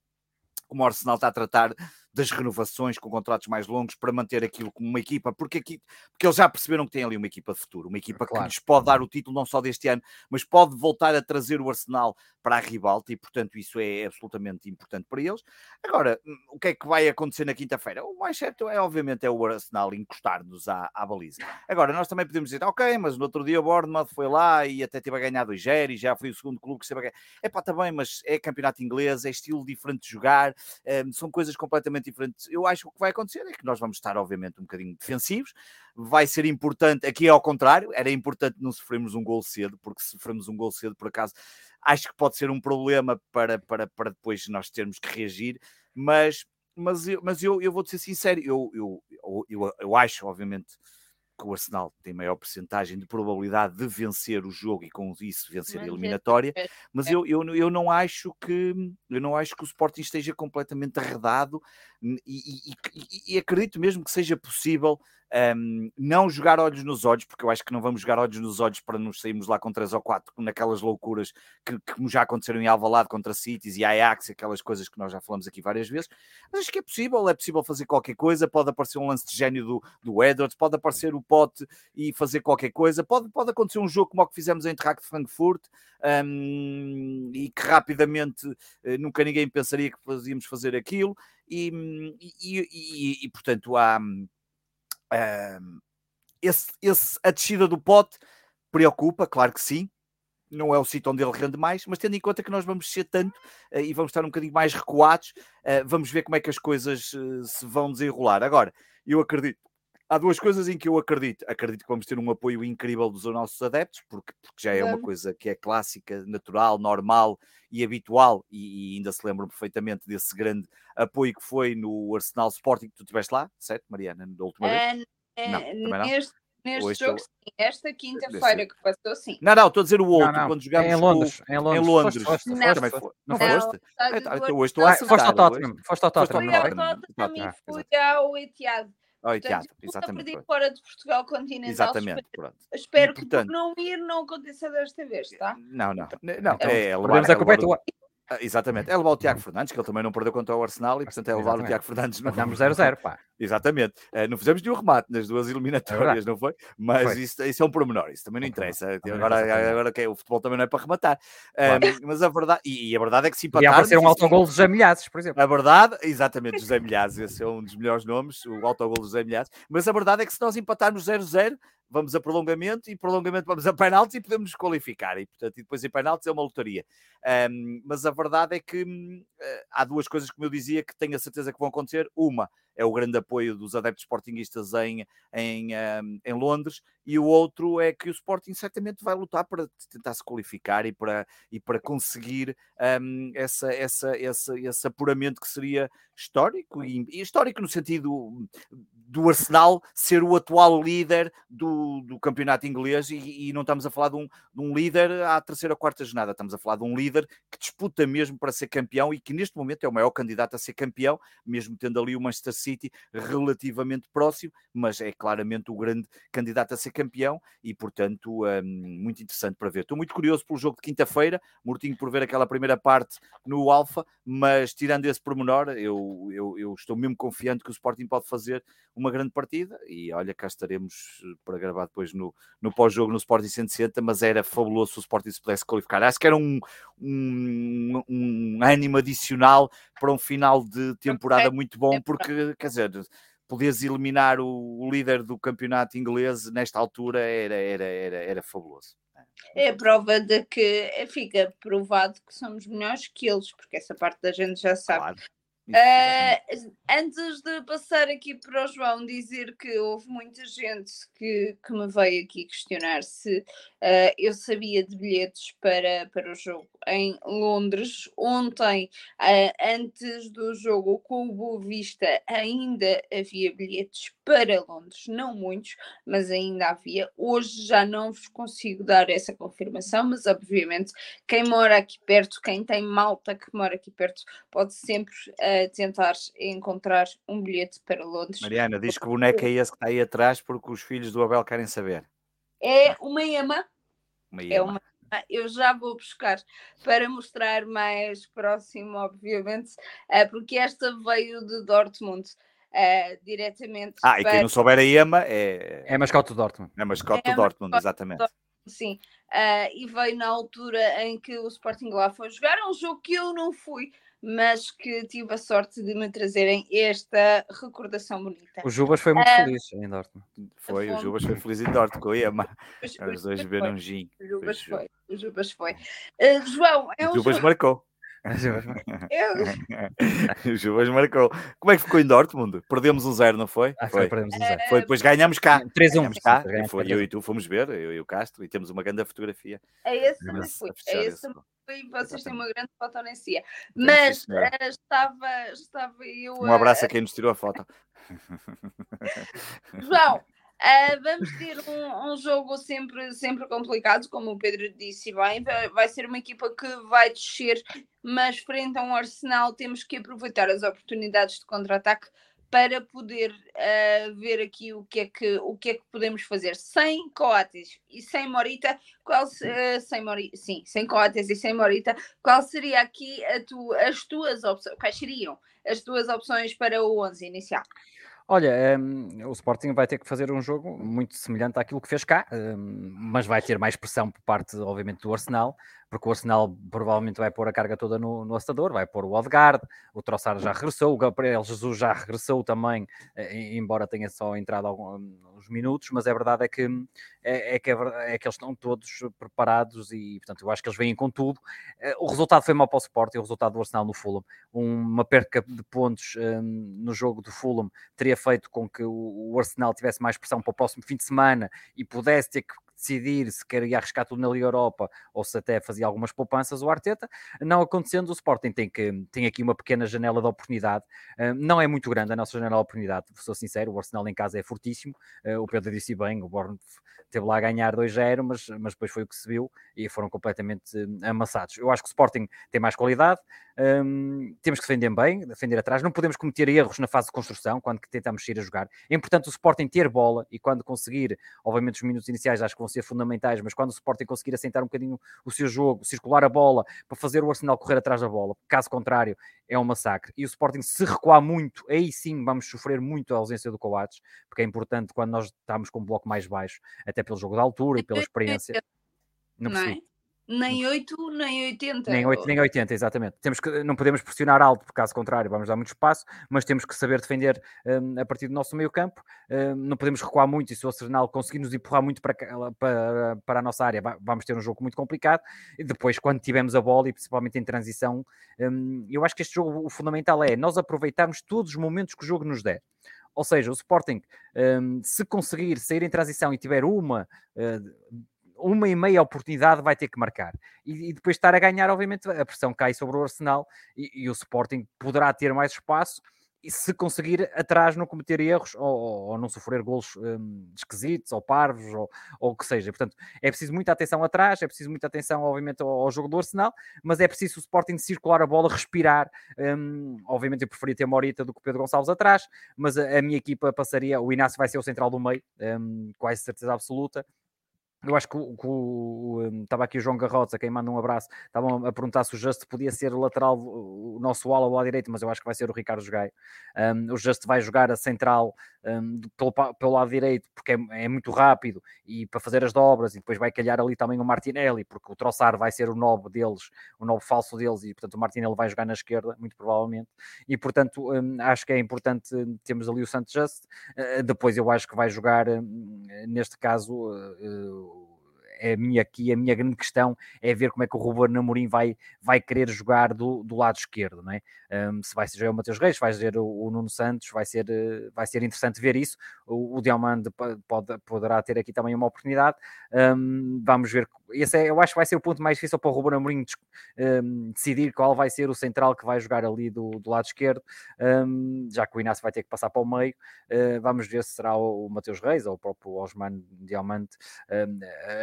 como o Arsenal está a tratar das renovações com contratos mais longos para manter aquilo como uma equipa, porque, aqui, porque eles já perceberam que tem ali uma equipa de futuro, uma equipa claro. que lhes pode dar o título não só deste ano, mas pode voltar a trazer o Arsenal para a ribalta e, portanto, isso é absolutamente importante para eles. Agora, hum, o que é que vai acontecer na quinta-feira? O mais certo é, obviamente, é o Arsenal encostar-nos à, à, baliza. Agora, nós também podemos dizer, ok, mas no outro dia o Bournemouth foi lá e até teve a ganhar 2-0 e já foi o segundo clube que esteve a ganhar. É pá, também, mas é campeonato inglês, é estilo diferente de jogar, hum, são coisas completamente diferentes. Eu acho que o que vai acontecer é que nós vamos estar, obviamente, um bocadinho defensivos. Vai ser importante, aqui é ao contrário, era importante não sofrermos um gol cedo, porque se sofremos um gol cedo, por acaso, acho que pode ser um problema para, para, para depois nós termos que reagir, mas, mas, eu, mas eu, eu vou ser sincero, eu, eu, eu, eu acho, obviamente, que o Arsenal tem maior porcentagem de probabilidade de vencer o jogo e com isso vencer a eliminatória, mas eu, eu, eu não acho que eu não acho que o Sporting esteja completamente arredado e, e, e, acredito mesmo que seja possível um, não jogar olhos nos olhos, porque eu acho que não vamos jogar olhos nos olhos para nos sairmos lá com 3 ou 4 naquelas loucuras que, que já aconteceram em Alvalade contra Cities e Ajax, aquelas coisas que nós já falamos aqui várias vezes, mas acho que é possível, é possível fazer qualquer coisa, pode aparecer um lance de gênio do, do Edwards, pode aparecer o Pote e fazer qualquer coisa, pode, pode acontecer um jogo como o que fizemos em Eintracht Frankfurt um, e que rapidamente uh, nunca ninguém pensaria que fazíamos fazer aquilo e, e, e, e portanto há esse, esse, a descida do pote preocupa, claro que sim. Não é o sítio onde ele rende mais, mas tendo em conta que nós vamos ser tanto uh, e vamos estar um bocadinho mais recuados, uh, vamos ver como é que as coisas uh, se vão desenrolar. Agora, eu acredito, há duas coisas em que eu acredito. Acredito que vamos ter um apoio incrível dos nossos adeptos, porque, porque já é uma coisa que é clássica, natural, normal e habitual, e, e ainda se lembram perfeitamente desse grande apoio que foi no Arsenal Sporting que tu estiveste lá, certo, Mariana, da última vez? É, não, neste, Neste jogo, estou... sim. Esta quinta-feira que passou, sim. Não, não, estou a dizer o outro, não, não. quando jogámos é em Londres. Com... Em Londres. Em Londres. Foste, foste, não, também foi. Não, não foste? Ah, então, hoje estou a acertar. Foste ao Tottenham. Foste ao Tottenham. Fui ao Tottenham e fui ao Oh, Etihad, exatamente. perdi fora de Portugal continental. Exatamente, pronto. Espero que por não ir não aconteça desta vez, tá? Não, não. Não, é, é levar, a culpa é tua. Exatamente, é levar o Tiago Fernandes, que ele também não perdeu contra o Arsenal e portanto é levar Exatamente. o Tiago Fernandes. No... Damos 0-0, pá. Exatamente, uh, não fizemos nenhum remate nas duas eliminatórias, é não foi? Mas foi. Isso, isso, é um pormenor, isso também não interessa. Agora, agora que é, o futebol também não é para rematar. Claro. mas a verdade, e, e, a verdade é que se empatarmos... Podia ser um autogol de José Milhazes, por exemplo. A verdade, exatamente, José Milhazes, esse é um dos melhores nomes, o autogol de José Milhazes. Mas a verdade é que se nós empatarmos 0-0, vamos a prolongamento e prolongamento vamos a penaltis e podemos nos qualificar e portanto e depois em penaltis é uma lotaria um, mas a verdade é que uh, há duas coisas como eu dizia que tenho a certeza que vão acontecer uma é o grande apoio dos adeptos sportinguistas em, em, um, em Londres e o outro é que o Sporting certamente vai lutar para tentar se qualificar e para, e para conseguir um, essa, essa, essa, esse apuramento que seria histórico e, histórico no sentido do Arsenal ser o atual líder do, do campeonato inglês e, e, não estamos a falar de um, de um líder à terceira ou quarta jornada, estamos a falar de um líder que disputa mesmo para ser campeão e que neste momento é o maior candidato a ser campeão, mesmo tendo ali o Manchester City relativamente próximo, mas é claramente o grande candidato a ser campeão e portanto um, muito interessante para ver. Estou muito curioso pelo jogo de quinta-feira, mortinho por ver aquela primeira parte no Alfa, mas tirando esse pormenor, eu, eu, eu estou mesmo confiante que o Sporting pode fazer uma grande partida e olha, cá estaremos eh, para gravar depois no, no pós-jogo no Sporting 160, mas era fabuloso se o Sporting se pudesse qualificar. Acho que era um, um, um ânimo adicional para um final de temporada muito bom, porque, quer dizer, podias eliminar o, o líder do campeonato inglês nesta altura era, era, era, era fabuloso. É a prova de que fica provado que somos melhores que eles, porque essa parte da gente já sabe. Claro. Uh, antes de passar aqui para o João, dizer que houve muita gente que, que me veio aqui questionar se uh, eu sabia de bilhetes para, para o jogo em Londres. Ontem, uh, antes do jogo com o Boa Vista, ainda havia bilhetes para Londres, não muitos, mas ainda havia. Hoje já não vos consigo dar essa confirmação, mas obviamente quem mora aqui perto, quem tem malta que mora aqui perto, pode sempre tentar encontrar um bilhete para Londres. Mariana, diz que o boneco é esse que está aí atrás porque os filhos do Abel querem saber. É uma ema. Uma ema. É uma eu já vou buscar para mostrar mais próximo, obviamente, uh, porque esta veio de Dortmund uh, diretamente. Ah, e quem não souber a EMA é. É mascote do Dortmund. É mascote é do Dortmund, exatamente. Dortmund, sim, uh, e veio na altura em que o Sporting lá foi jogar. É um jogo que eu não fui, mas que tive a sorte de me trazerem esta recordação bonita. O Jubas foi muito uh, feliz em Dortmund. Foi, o Jubas foi feliz em Dortmund com a EMA. Os dois beberam um gin. O Jubas foi, o Jubas foi. Uh, João, é um o Jubas jogo... marcou. *laughs* o Jubas *laughs* marcou. Como é que ficou em Dortmund? Perdemos um zero, não foi? Ah, foi, perdemos um zero. Foi, depois ganhamos cá. 3-1. Cá. Foi, eu e tu fomos ver, eu e o Castro, e temos uma grande fotografia. É esse também foi. É esse também foi. Vocês têm uma grande fotonencia. Mas uh, estava, estava eu. Um abraço a quem nos tirou a foto. *laughs* João, Uh, vamos ter um, um, jogo sempre, sempre complicado, como o Pedro disse bem. Vai ser uma equipa que vai descer, mas frente a um Arsenal temos que aproveitar as oportunidades de contra-ataque para poder uh, ver aqui o que, é que, o que é que podemos fazer. Sem Coates e sem Morita, qual, uh, sem Mori, sim, sem Coates e sem Morita, qual seria aqui tu, as tuas opções? Quais seriam as tuas opções para o 11 inicial? Olha, um, o Sporting vai ter que fazer um jogo muito semelhante àquilo que fez cá, um, mas vai ter mais pressão por parte, obviamente, do Arsenal, porque o Arsenal provavelmente vai pôr a carga toda no, no vai pôr o Odegaard, o Trossard já regressou, o Gabriel Jesus já regressou também, eh, embora tenha só entrado alguns minutos, mas a verdade é que, é, é, que, é, que eles estão todos preparados e, portanto, eu acho que eles vêm com tudo. Eh, o resultado foi mau para o Sport e o resultado do Arsenal no Fulham, uma perca de pontos um, no jogo do Fulham teria feito com que o, o Arsenal tivesse mais pressão para o próximo fim de semana e pudesse ter que decidir se queria arriscar tudo na Liga Europa ou se até fazia algumas poupanças o Arteta. Não acontecendo, o Sporting tem, que, tem aqui uma pequena janela de oportunidade. Uh, não é muito grande a nossa janela de oportunidade, sou sincero. O Arsenal em casa é fortíssimo. Uh, o Pedro disse bem, o Bournemouth teve lá a ganhar 2-0, mas, mas depois foi o que se viu e foram completamente uh, amassados. Eu acho que o Sporting tem mais qualidade, um, temos que defender bem, defender atrás, não podemos cometer erros na fase de construção quando tentamos sair a jogar. É importante o Sporting ter bola e quando conseguir, obviamente os minutos iniciais acho que vão ser fundamentais, mas quando o Sporting conseguir assentar um bocadinho o seu jogo, circular a bola para fazer o Arsenal correr atrás da bola, caso contrário é um massacre. E o Sporting se recuar muito, aí sim vamos sofrer muito a ausência do Coates, porque é importante quando nós estamos com um bloco mais baixo, até pelo jogo da altura e pela experiência. Não, não é? Nem 8, nem 80. Nem 8, nem 80, exatamente. Temos que, não podemos pressionar alto, por caso contrário, vamos dar muito espaço, mas temos que saber defender um, a partir do nosso meio campo. Um, não podemos recuar muito e se o Arsenal conseguir nos empurrar muito para, para, para a nossa área, vamos ter um jogo muito complicado. E depois, quando tivermos a bola e principalmente em transição, um, eu acho que este jogo, o fundamental é nós aproveitarmos todos os momentos que o jogo nos der. Ou seja, o Sporting, um, se conseguir sair em transição e tiver uma, uh, uma e meia oportunidade vai ter que marcar. E, e, depois estar a ganhar, obviamente, a pressão cai sobre o Arsenal e, e o Sporting poderá ter mais espaço e se conseguir atrás não cometer erros ou, ou não sofrer golos um, esquisitos ou parvos ou, ou, o que seja. Portanto, é preciso muita atenção atrás, é preciso muita atenção, obviamente, ao, ao jogo do Arsenal, mas é preciso o Sporting circular a bola, respirar. Um, obviamente, eu preferia ter Morita do que Pedro Gonçalves atrás, mas a, a, minha equipa passaria. O Inácio vai ser o central do meio, um, quase certeza absoluta. Eu acho que, o, o, hum, estava aqui o João Garrotes, a quem manda um abraço, estavam a perguntar se o Just podia ser o lateral, o nosso ala ao direito, mas eu acho que vai ser o Ricardo Jogai. Um, o Just vai jogar a central um, pelo, pelo lado direito, porque é, é, muito rápido e para fazer as dobras, e depois vai calhar ali também o Martinelli, porque o Troçar vai ser o novo deles, o novo falso deles, e portanto o Martinelli vai jogar na esquerda, muito provavelmente, e portanto um, acho que é importante termos ali o Santos Just. Uh, depois eu acho que vai jogar, hum, neste caso. Uh, é a minha aqui, a minha grande questão é ver como é que o Ruben Amorim vai, vai querer jogar do, do lado esquerdo, não é? Um, se vai ser o Matheus Reis, vai ser o, o, Nuno Santos, vai ser, eh, vai ser interessante ver isso. O, o Diamante pode, poderá ter aqui também uma oportunidade. Um, vamos ver. Esse é, eu acho que vai ser o ponto mais difícil para o Ruben Amorim um, decidir qual vai ser o central que vai jogar ali do, do lado esquerdo, já que o Inácio vai ter que passar para o meio. Uh, vamos ver se será o, o Matheus Reis ou o próprio Osman Diamante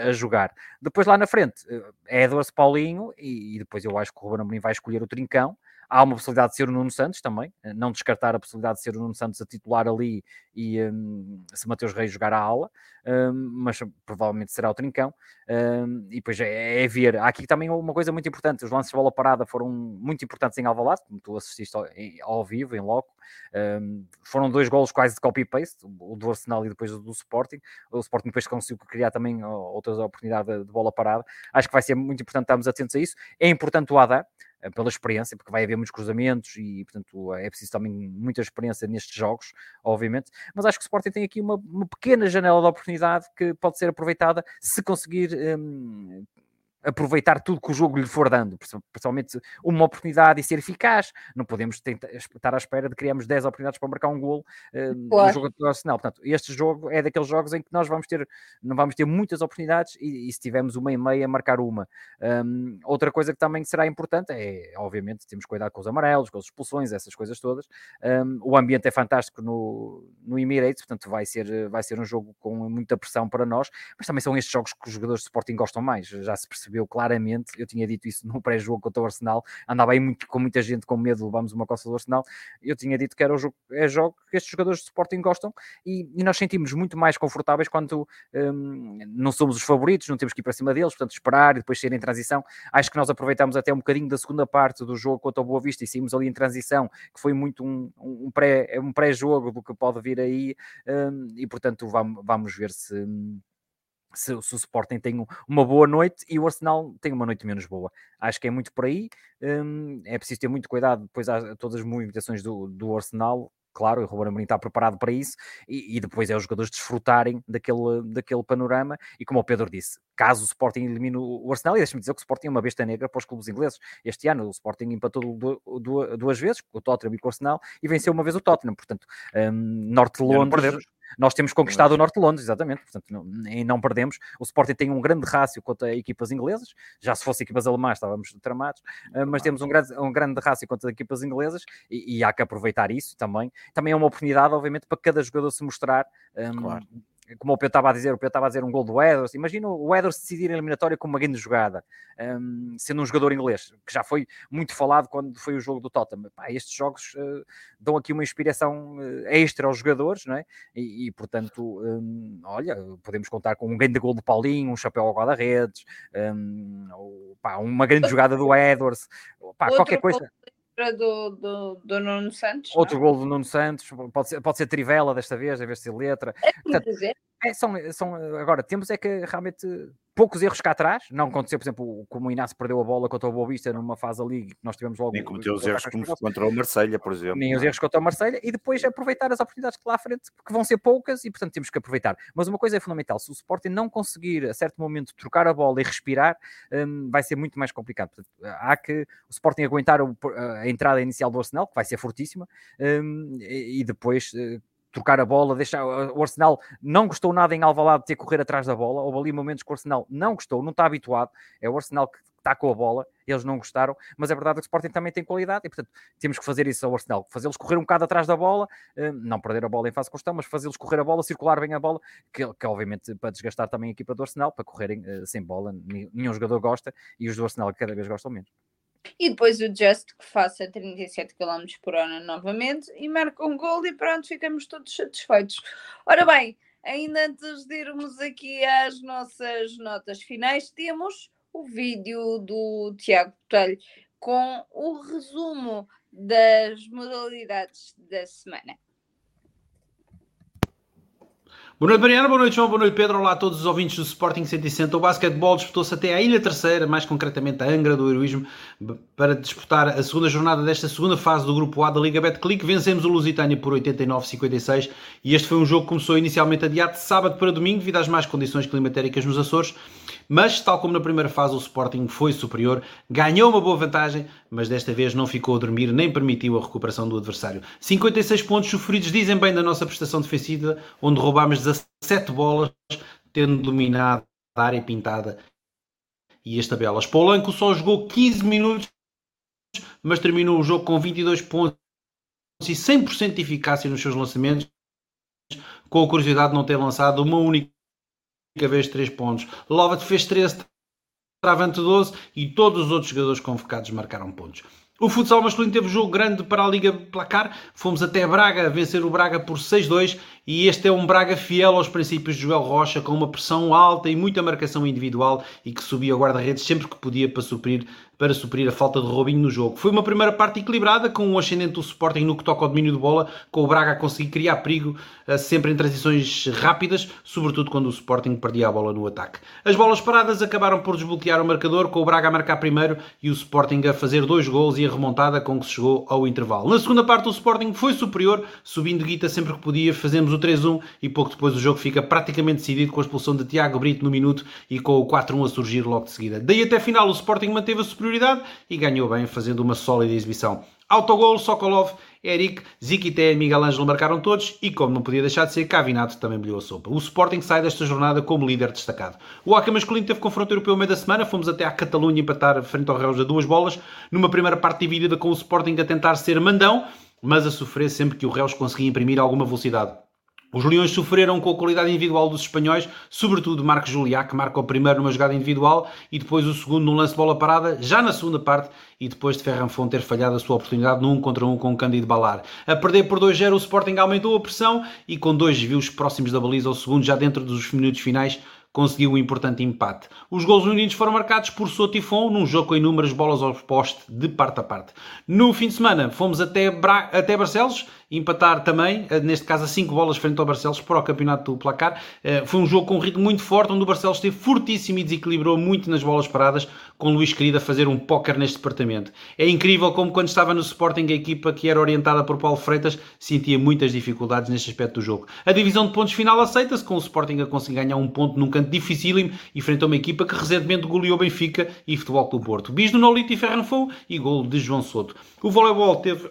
a jogar jogar. Depois lá na frente é Edwards Paulinho e, e, depois eu acho que o Ruben Amorim vai escolher o Trincão. Há uma possibilidade de ser o Nuno Santos também, eh, não descartar a possibilidade de ser o Nuno Santos a titular ali e um, se Mateus Reis jogar a aula, um, mas provavelmente será o Trincão. Um, e depois é, é, ver. Há aqui também uma coisa muito importante: os lances de bola parada foram muito importantes em Alvalade, como tu assististe ao, ao vivo, em loco. foram dois golos quase de copy-paste, o do Arsenal e depois o do Sporting. O Sporting depois conseguiu criar também outras oportunidades de bola parada. Acho que vai ser muito importante estarmos atentos a isso. É importante o Adam pela experiência, porque vai haver muitos cruzamentos e, portanto, é preciso também muita experiência nestes jogos, obviamente. Mas acho que o Sporting tem aqui uma, uma pequena janela de oportunidade que pode ser aproveitada se conseguir um, aproveitar tudo que o jogo lhe for dando, principalmente uma oportunidade e ser eficaz. Não podemos tentar, estar à espera de criarmos 10 oportunidades para marcar um gol uh, claro. no jogo Arsenal. Portanto, este jogo é daqueles jogos em que nós vamos ter, não vamos ter muitas oportunidades e, e se tivermos uma e meia, marcar uma. Um, outra coisa que também será importante é, obviamente, temos cuidado com os amarelos, com as expulsões, essas coisas todas. Um, o ambiente é fantástico no, no Emirates, portanto, vai ser, vai ser um jogo com muita pressão para nós, mas também são estes jogos que os jogadores de Sporting gostam mais. Já se percebeu percebeu claramente, eu tinha dito isso *laughs* no pré-jogo contra o Arsenal, andava aí muito, com muita gente com medo de levarmos uma costa do Arsenal, eu tinha dito que era o jogo, é jogo que estes jogadores de Sporting gostam e, e nós sentimos muito mais confortáveis quando um, não somos os favoritos, não temos que ir para cima deles, portanto esperar e depois sair em transição, acho que nós aproveitamos até um bocadinho da segunda parte do jogo contra o Boa Vista e saímos ali em transição, que foi muito um, um, pré, um pré-jogo do que pode vir aí um, e portanto vamos, vamos ver se se, se, o Sporting tem uma boa noite e o Arsenal tem uma noite menos boa. Acho que é muito por aí. Hum, é preciso ter muito cuidado depois a todas as movimentações do, do Arsenal. Claro, o Ruben Amorim está preparado para isso e, e, depois é os jogadores desfrutarem daquele, daquele panorama e como o Pedro disse, caso o Sporting elimine o Arsenal, e deixa-me dizer que o Sporting é uma besta negra para os clubes ingleses. Este ano o Sporting empatou duas vezes, com o Tottenham e com o Arsenal, e venceu uma vez o Tottenham, portanto, um, Norte Londres nós temos conquistado o Norte de Londres, exatamente, portanto, não, e não perdemos. O Sporting tem um grande rácio contra equipas inglesas, já se fosse equipas alemãs estávamos tramados, eh, mas temos um grande, um grande rácio contra equipas inglesas e, e, há que aproveitar isso também. Também é uma oportunidade, obviamente, para cada jogador se mostrar. Um, claro como o Pedro estava a dizer, o Pedro estava a dizer um gol do Edwards. Imagina o Edwards decidir a eliminatória com uma grande jogada, um, sendo um jogador inglês, que já foi muito falado quando foi o jogo do Tottenham. Pá, estes jogos uh, dão aqui uma inspiração uh, extra aos jogadores, não é? E, e portanto, um, olha, podemos contar com um grande gol do Paulinho, um chapéu ao guarda-redes, um, uma grande jogada do Edwards, pá, qualquer coisa do, do, do Nuno Santos. Outro não? gol do Nuno Santos, pode ser, pode ser Trivela desta vez, em vez de ser letra. É, Portanto, é, são, são, agora, temos é que realmente poucos erros cá atrás. Não aconteceu, por exemplo, como o Inácio perdeu a bola contra o Boa Vista numa fase ali que nós tivemos logo. Nem cometeu os erros contra o Marselha por exemplo. Nem os erros contra o Marselha e depois aproveitar as oportunidades que lá à frente, que vão ser poucas e, portanto, temos que aproveitar. Mas uma coisa é fundamental: se o Sporting não conseguir a certo momento trocar a bola e respirar, um, vai ser muito mais complicado. Portanto, há que o Sporting aguentar a entrada inicial do Arsenal, que vai ser fortíssima, um, e depois eh, trocar a bola, deixar o Arsenal não gostou nada em Alvalade de ter que correr atrás da bola, houve ali momentos que o Arsenal não gostou, não está habituado, é o Arsenal que está com a bola, eles não gostaram, mas é verdade que o Sporting também tem qualidade e portanto temos que fazer isso ao Arsenal, fazê-los correr um bocado atrás da bola, eh, não perder a bola em fase constante, mas fazê-los correr a bola, circular bem a bola, que, que obviamente para desgastar também a equipa do Arsenal, para correrem uh, sem bola, nenhum jogador gosta e os do Arsenal cada vez gostam menos. E depois o Just que faça 37 km por hora novamente e marca um gol e pronto, ficamos todos satisfeitos. Ora bem, ainda antes de irmos aqui às nossas notas finais, temos o vídeo do Tiago Botelho com o resumo das modalidades da semana. Boa noite, Mariana. Boa noite, João. Boa noite, Pedro. Olá a todos os ouvintes do Sporting 160. O basquetebol disputou-se até à Ilha Terceira, mais concretamente a Angra do Heroísmo, para disputar a segunda jornada desta segunda fase do Grupo A da Liga Betclic. Vencemos o Lusitânia por 89-56 e este foi um jogo que começou inicialmente adiado de sábado para domingo devido às más condições climatéricas nos Açores mas tal como na primeira fase o Sporting foi superior, ganhou uma boa vantagem, mas desta vez não ficou a dormir nem permitiu a recuperação do adversário. 56 pontos sofridos dizem bem da nossa prestação defensiva, onde roubámos 17 bolas, tendo dominado a área pintada e as tabelas. Polanco só jogou 15 minutos, mas terminou o jogo com 22 pontos e 100% de eficácia nos seus lançamentos, com a curiosidade de não ter lançado uma única vez 3 pontos. Lovat fez 13, Travante 12 e todos os outros jogadores convocados marcaram pontos. O futsal masculino teve jogo grande para a Liga Placar. Fomos até Braga vencer o Braga por 6-2 e este é um Braga fiel aos princípios de Joel Rocha, com uma pressão alta e muita marcação individual e que subia o guarda-redes sempre que podia para suprir para suprir a falta de Robinho no jogo. Foi uma primeira parte equilibrada, com um ascendente do Sporting no que toca ao domínio de bola, com o Braga a conseguir criar perigo eh, sempre em transições rápidas, sobretudo quando o Sporting perdia a bola no ataque. As bolas paradas acabaram por desbloquear o marcador, com o Braga a marcar primeiro e o Sporting a fazer dois gols e a remontada com que se chegou ao intervalo. Na segunda parte o Sporting foi superior, subindo guita sempre que podia, fazemos o 3-1 e pouco depois o jogo fica praticamente decidido com a expulsão de Tiago Brito no minuto e com o 4-1 a surgir logo de seguida. Daí até final o Sporting manteve a superioridade superioridade e ganhou bem, fazendo uma sólida exibição. Autogol, Sokolov, Eric, Zikité e Miguel Ângelo marcaram todos e, como não podia deixar de ser, Cavinato também brilhou a sopa. O Sporting sai desta jornada como líder destacado. O Hockey masculino teve confronto europeu meio da semana, fomos até à Catalunha empatar frente ao Reus a duas bolas, numa primeira parte dividida com o Sporting a tentar ser mandão, mas a sofrer sempre que o Reus conseguia imprimir alguma velocidade. Os Leões sofreram com a qualidade individual dos espanhóis, sobretudo Marcos Juliá, que marca o primeiro numa jogada individual e depois o segundo num lance de bola parada, já na segunda parte, e depois de Ferranfon ter falhado a sua oportunidade num contra um com o Cândido Balar. A perder por 2-0, o Sporting aumentou a pressão e com dois desvios próximos da baliza, o segundo já dentro dos minutos finais, conseguiu um importante empate. Os gols unidos foram marcados por Sotifon num jogo com inúmeras bolas ao poste de parte a parte. No fim de semana fomos até, Bra até Barcelos empatar também, eh, neste caso a 5 bolas frente ao Barcelos para o campeonato do placar. Eh, foi um jogo com um ritmo muito forte, onde o Barcelos esteve fortíssimo e desequilibrou muito nas bolas paradas, com Luís Querido a fazer um póquer neste departamento. É incrível como quando estava no Sporting a equipa que era orientada por Paulo Freitas sentia muitas dificuldades neste aspecto do jogo. A divisão de pontos final aceita-se, com o Sporting a conseguir ganhar um ponto num canto dificílimo e frente a uma equipa que recentemente goleou Benfica e Futebol do Porto. Bis do Nolito e Ferranfou e gol de João Soto. O voleibol teve...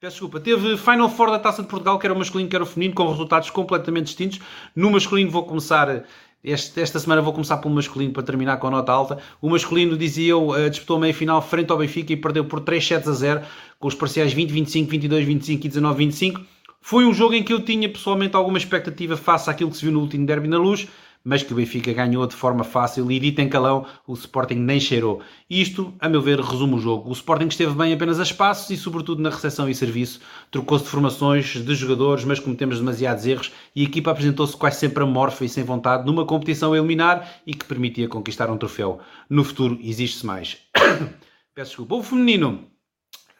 Peço desculpa, teve Final Four da Taça de Portugal, que era o masculino, que era o feminino, com resultados completamente distintos. No masculino vou começar este, esta semana vou começar pelo masculino para terminar com a nota alta. O masculino, dizia eu, uh, disputou a meia final frente ao Benfica e perdeu por 3 sets a 0, com os parciais 20, 25, 22, 25 e 19, 25. Foi um jogo em que eu tinha pessoalmente alguma expectativa face àquilo que se viu no último derby na luz mas que o Benfica ganhou de forma fácil e dito em calão, o Sporting nem cheirou. Isto, a meu ver, resume o jogo. O Sporting esteve bem apenas a espaços e, sobretudo, na recepção e serviço. Trocou-se de formações, de jogadores, mas cometemos demasiados erros e a equipa apresentou-se quase sempre amorfa e sem vontade numa competição a eliminar e que permitia conquistar um troféu. No futuro, existe-se mais. *coughs* Peço desculpa. O feminino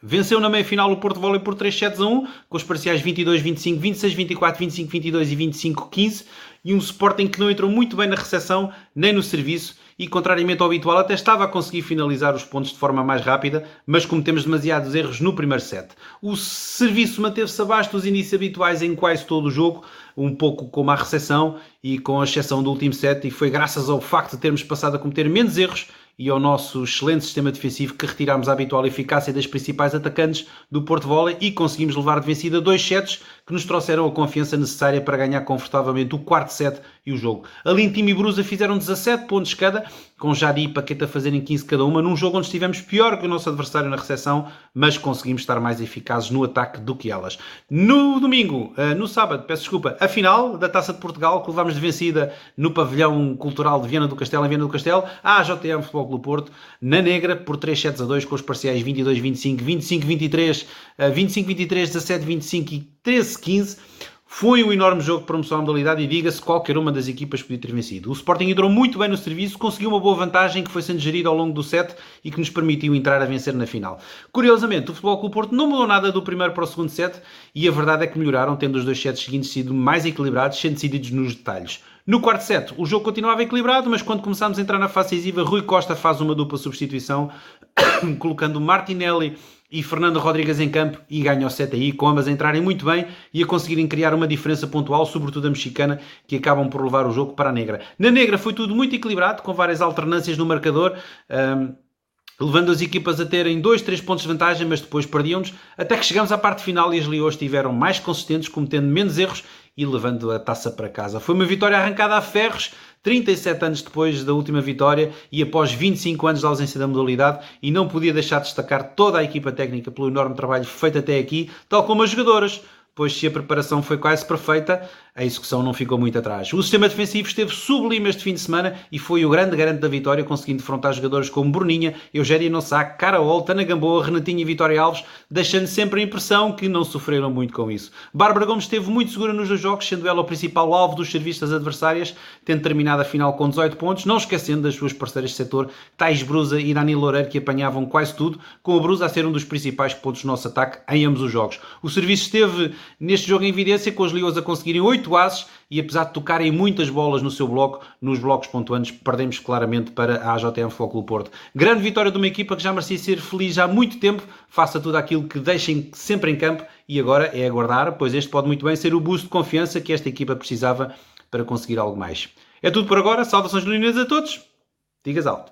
Venceu na meia-final o Porto Volley por 3 sets a 1, com os parciais 22-25, 26-24, 25-22 e 25-15 e um Sporting que não entrou muito bem na recepção nem no serviço e, contrariamente ao habitual, até estava a conseguir finalizar os pontos de forma mais rápida, mas cometemos demasiados erros no primeiro set. O serviço manteve-se abaixo dos inícios habituais em quase todo o jogo, um pouco como a recepção e com a exceção do último set, e foi graças ao facto de termos passado a cometer menos erros e ao nosso excelente sistema defensivo que retirámos a habitual eficácia das principais atacantes do Porto Volley e conseguimos levar de vencida dois sets que nos trouxeram a confiança necessária para ganhar confortavelmente o quarto set e o jogo. Ali Tim e Brusa fizeram 17 pontos cada, com Jadi e Paqueta fazerem 15 cada uma, num jogo onde estivemos pior que o nosso adversário na recepção, mas conseguimos estar mais eficazes no ataque do que elas. No domingo, eh, no sábado, peço desculpa, a final da Taça de Portugal, que levámos de vencida no pavilhão cultural de Viana do Castelo, em Viana do Castelo, à JTM Futebol Clube Porto, na negra, por 3 sets a 2, com os parciais 22-25, 25-23, 25-23, 17-25 e 13-15. Foi um enorme jogo de promoção à modalidade e diga-se qualquer uma das equipas podia ter vencido. O Sporting entrou muito bem no serviço, conseguiu uma boa vantagem que foi sendo gerida ao longo do set e que nos permitiu entrar a vencer na final. Curiosamente, o Futebol Clube Porto não mudou nada do primeiro para o segundo set e a verdade é que melhoraram, tendo os dois sets seguintes sido mais equilibrados, sendo decididos nos detalhes. No quarto set, o jogo continuava equilibrado, mas quando começámos a entrar na fase decisiva, Rui Costa faz uma dupla substituição, *coughs* colocando Martinelli e Fernando Rodrigues em campo e ganha o set aí, com ambas a entrarem muito bem e a conseguirem criar uma diferença pontual, sobretudo a mexicana, que acabam por levar o jogo para a negra. Na negra foi tudo muito equilibrado, com várias alternâncias no marcador. Um, levando as equipas a terem 2, 3 pontos de vantagem, mas depois perdiam-nos, até que chegamos à parte final e as Leões estiveram mais consistentes, cometendo menos erros e levando a taça para casa. Foi uma vitória arrancada a ferros, 37 anos depois da última vitória e após 25 anos de ausência da modalidade, e não podia deixar de destacar toda a equipa técnica pelo enorme trabalho feito até aqui, tal como as jogadoras, pois se a preparação foi quase perfeita, a execução não ficou muito atrás. O sistema defensivo esteve sublime este fim de semana e foi o grande garante da vitória, conseguindo defrontar jogadores como Bruninha, Eugénia Nossac, Caraol, Tana Gamboa, Renatinha e Vitória Alves, deixando sempre a impressão que não sofreram muito com isso. Bárbara Gomes esteve muito segura nos dois jogos, sendo ela o principal alvo dos serviços adversárias, tendo terminado a final com 18 pontos, não esquecendo das suas parceiras de setor, Tais Brusa e Dani Loureiro, que apanhavam quase tudo, com a Brusa a ser um dos principais pontos do nosso ataque em ambos os jogos. O serviço esteve neste jogo em evidência, com as Leões a conseguirem 8 8 ases e apesar de tocarem muitas bolas no seu bloco, nos blocos pontuantes, perdemos claramente para a AJM Futebol Porto. Grande vitória de uma equipa que já merecia ser feliz há muito tempo, faça tudo aquilo que deixem sempre em campo e agora é aguardar, pois este pode muito bem ser o boost de confiança que esta equipa precisava para conseguir algo mais. É tudo por agora, saudações leoninas a todos, digas alto.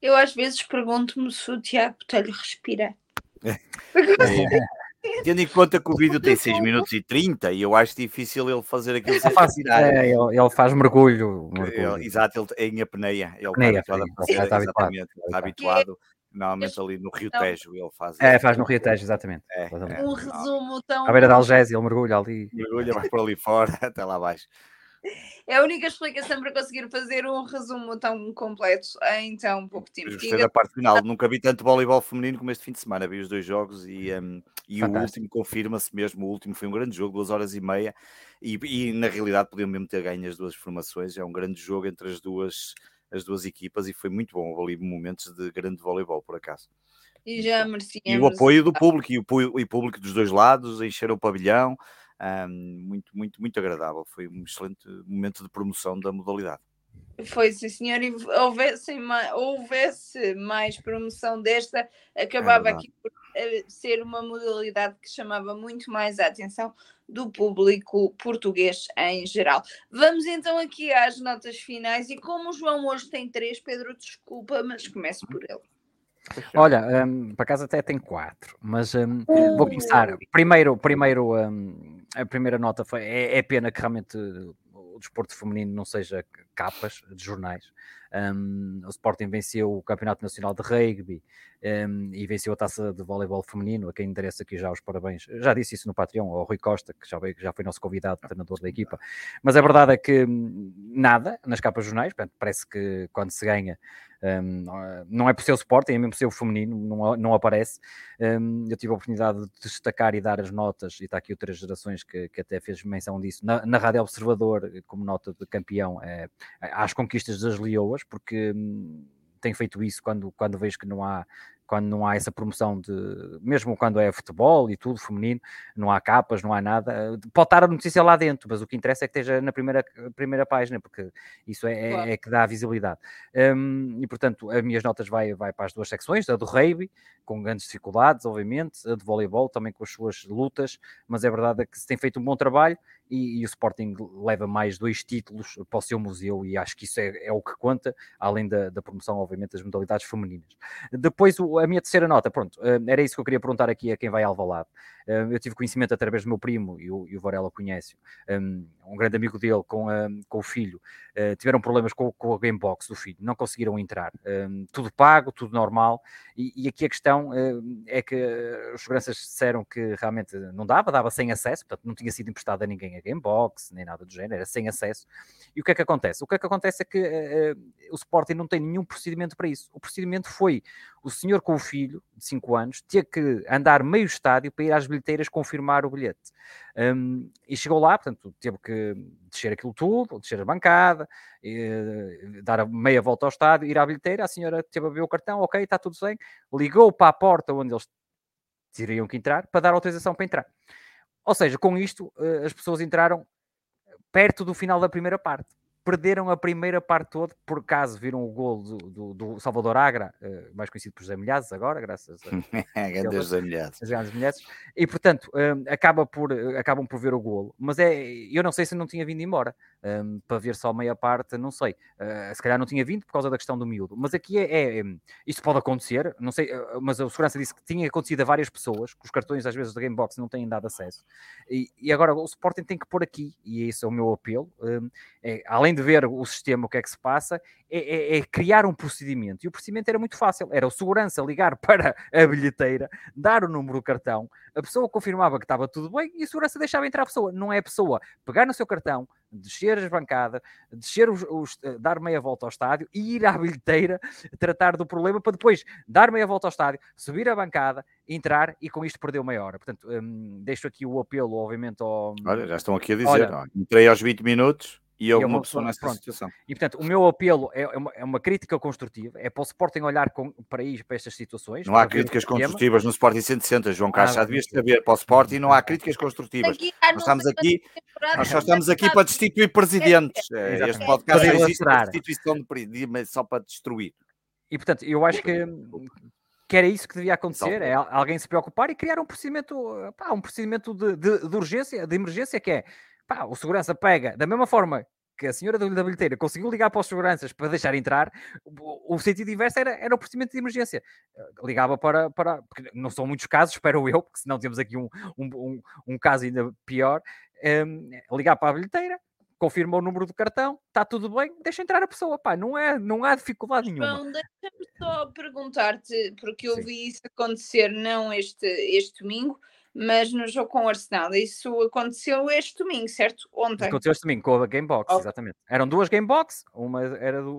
Eu às vezes pergunto-me se o Tiago Botelho respira. *laughs* *laughs* Tendo em conta que o vídeo tem 6 minutos e 30 e eu acho difícil ele fazer aquilo sem respirar. É, ele, ele, faz mergulho. mergulho. Ele, exato, ele é em apneia. Ele apneia, está habituado a fazer, está habituado. Está habituado. Normalmente ali no Rio Tejo ele faz. É, faz no Rio Tejo, exatamente. É, é, um resumo tão. À beira da Algésia, ele mergulha ali. Mergulha, vai por ali fora, *laughs* até lá abaixo. É a única explicação para conseguir fazer um resumo tão completo em tão pouco tempo. Gostei da parte final. Nunca vi tanto voleibol feminino como este fim de semana. Vi os dois jogos e, um, e o último confirma-se mesmo. O último foi um grande jogo, duas horas e meia. E, e, na realidade podiam mesmo ter ganho as duas formações. É um grande jogo entre as duas, as duas equipas e foi muito bom. Ali momentos de grande voleibol, por acaso. E já merecíamos. E o apoio do público, e o, o público dos dois lados, a encher o pavilhão, um, muito, muito, muito agradável. Foi um excelente momento de promoção da modalidade. Foi, sim, senhor. E houvesse mais, houvesse mais promoção desta, acabava é aqui por eh, ser uma modalidade que chamava muito mais a atenção do público português em geral. Vamos então aqui às notas finais. E como o João hoje tem três, Pedro, desculpa, mas começo por ele. Olha, um, para casa até tem quatro, mas um, vou começar. Primeiro, primeiro um, a primeira nota foi: é, é, pena que realmente o desporto feminino não seja capas de jornais. Um, o Sporting venceu o Campeonato Nacional de Rugby um, e venceu a taça de voleibol feminino, a quem endereço aqui já os parabéns. Já disse isso no Patreon, ao Rui Costa, que já, veio, já foi nosso convidado, treinador da equipa. Mas a verdade é que hum, nada nas capas de jornais, parece que quando se ganha um, não é por ser o Sporting, é mesmo por ser o feminino, não, não aparece. Um, eu tive a oportunidade de destacar e dar as notas, e está aqui outras gerações que, que até fez menção disso, na, na Rádio Observador, como nota de campeão, é, às conquistas das Leoas, porque hum, tenho feito isso quando, quando vejo que não há quando não há essa promoção de, mesmo quando é futebol e tudo feminino, não há capas, não há nada, pode estar a notícia lá dentro, mas o que interessa é que esteja na primeira, primeira página, porque isso é, é claro. é, é que dá visibilidade. Um, e portanto, as minhas notas vai, vai para as duas secções, a do rugby, com grandes dificuldades, obviamente, a do voleibol também com as suas lutas, mas é verdade que se tem feito um bom trabalho e, e, o Sporting leva mais dois títulos para o seu museu e acho que isso é, é o que conta, além da, da, promoção, obviamente, das modalidades femininas. Depois, o, a minha terceira nota, pronto, eh, era isso que eu queria perguntar aqui a quem vai ao Alvalade. Eh, eu tive conhecimento através do meu primo, e o, e o Varela conhece, um, um grande amigo dele com, um, com o filho, uh, tiveram problemas com, com a Gamebox do filho, não conseguiram entrar. Um, tudo pago, tudo normal, e, e aqui a questão é que os seguranças disseram que realmente não dava, dava sem acesso, portanto não tinha sido emprestado a ninguém a Gamebox, nem nada do género, sem acesso. E o que é que acontece? O que é que acontece é que uh, o Sporting não tem nenhum procedimento para isso. O procedimento foi o senhor com o filho, de 5 anos, ter que andar meio estádio para ir às bilheteiras confirmar o bilhete. Um, e chegou lá, portanto, teve que descer aquilo tudo, descer a bancada, e, dar a meia volta ao estádio, ir à bilheteira, a senhora teve a ver o cartão, ok, está tudo bem, ligou para a porta onde eles teriam que entrar, para dar autorização para entrar. Ou seja, com isto, eh, as pessoas entraram perto do final da primeira parte perderam a primeira parte toda, por acaso viram o gol do, do, do Salvador Agra, uh, mais conhecido por José Milhazes agora, graças a *laughs* grandes José Milhazes. E portanto, um, acaba por, acabam por ver o gol, mas é, eu não sei se não tinha vindo embora. Um, para ver só meia parte, não sei, uh, se calhar não tinha vindo por causa da questão do miúdo, mas aqui é, é, é isto pode acontecer, não sei, mas a segurança disse que tinha acontecido a várias pessoas, que os cartões às vezes da Gamebox não têm dado acesso, e, e agora o Sporting tem que pôr aqui, e esse é o meu apelo, um, é, além além de ver o sistema, o que é que se passa, é, é, é, criar um procedimento. E o procedimento era muito fácil: era o segurança ligar *laughs* para a bilheteira, dar o número do cartão, a pessoa confirmava que estava tudo bem e a segurança deixava entrar a pessoa. Não é a pessoa pegar no seu cartão, descer as bancadas, descer os, os, eh, dar meia volta ao estádio e ir à *laughs* bilheteira tratar do problema para depois dar meia volta ao estádio, subir a bancada, entrar e com isto perdeu meia hora. Portanto, hum, deixo aqui o apelo, obviamente, ao. Olha, já estão aqui a dizer, Olha, entrei aos 20 minutos e é uma pessoa nessa pronto. situação. E portanto, o meu apelo é, é uma, é uma crítica construtiva, é para o Sporting olhar com, para, ir, para estas situações. Não há críticas construtivas no Sporting 160, João Carlos, ah, já devias saber, para o Sporting não há críticas construtivas. Aqui, nós estamos aqui, nós só estamos aqui para destituir presidentes. É, este podcast não existe para destituição de presidentes, só para destruir. E portanto, eu acho que que era isso que devia acontecer, é alguém se preocupar e criar um procedimento, pá, um procedimento de, de, de urgência, de emergência, que é Pá, o segurança pega, da mesma forma que a senhora da bilheteira conseguiu ligar para os seguranças para deixar entrar, o, o sentido inverso era, era o procedimento de emergência. Eh, ligava para, para. Não são muitos casos, *laughs* espero eu, porque senão temos aqui um, um, um, um caso ainda pior. Um, ehm, ligar para a bilheteira, confirma o número do cartão, está tudo bem, deixa entrar a pessoa, pá, não, é, não há dificuldade nenhuma. Bom, deixa-me só perguntar-te, porque eu Sim. vi isso acontecer não este, este domingo, mas no jogo com o Arsenal. Isso aconteceu este domingo, certo? Ontem. Aconteceu este domingo com a Gamebox, exatamente. Eram duas Gamebox, uma era, do,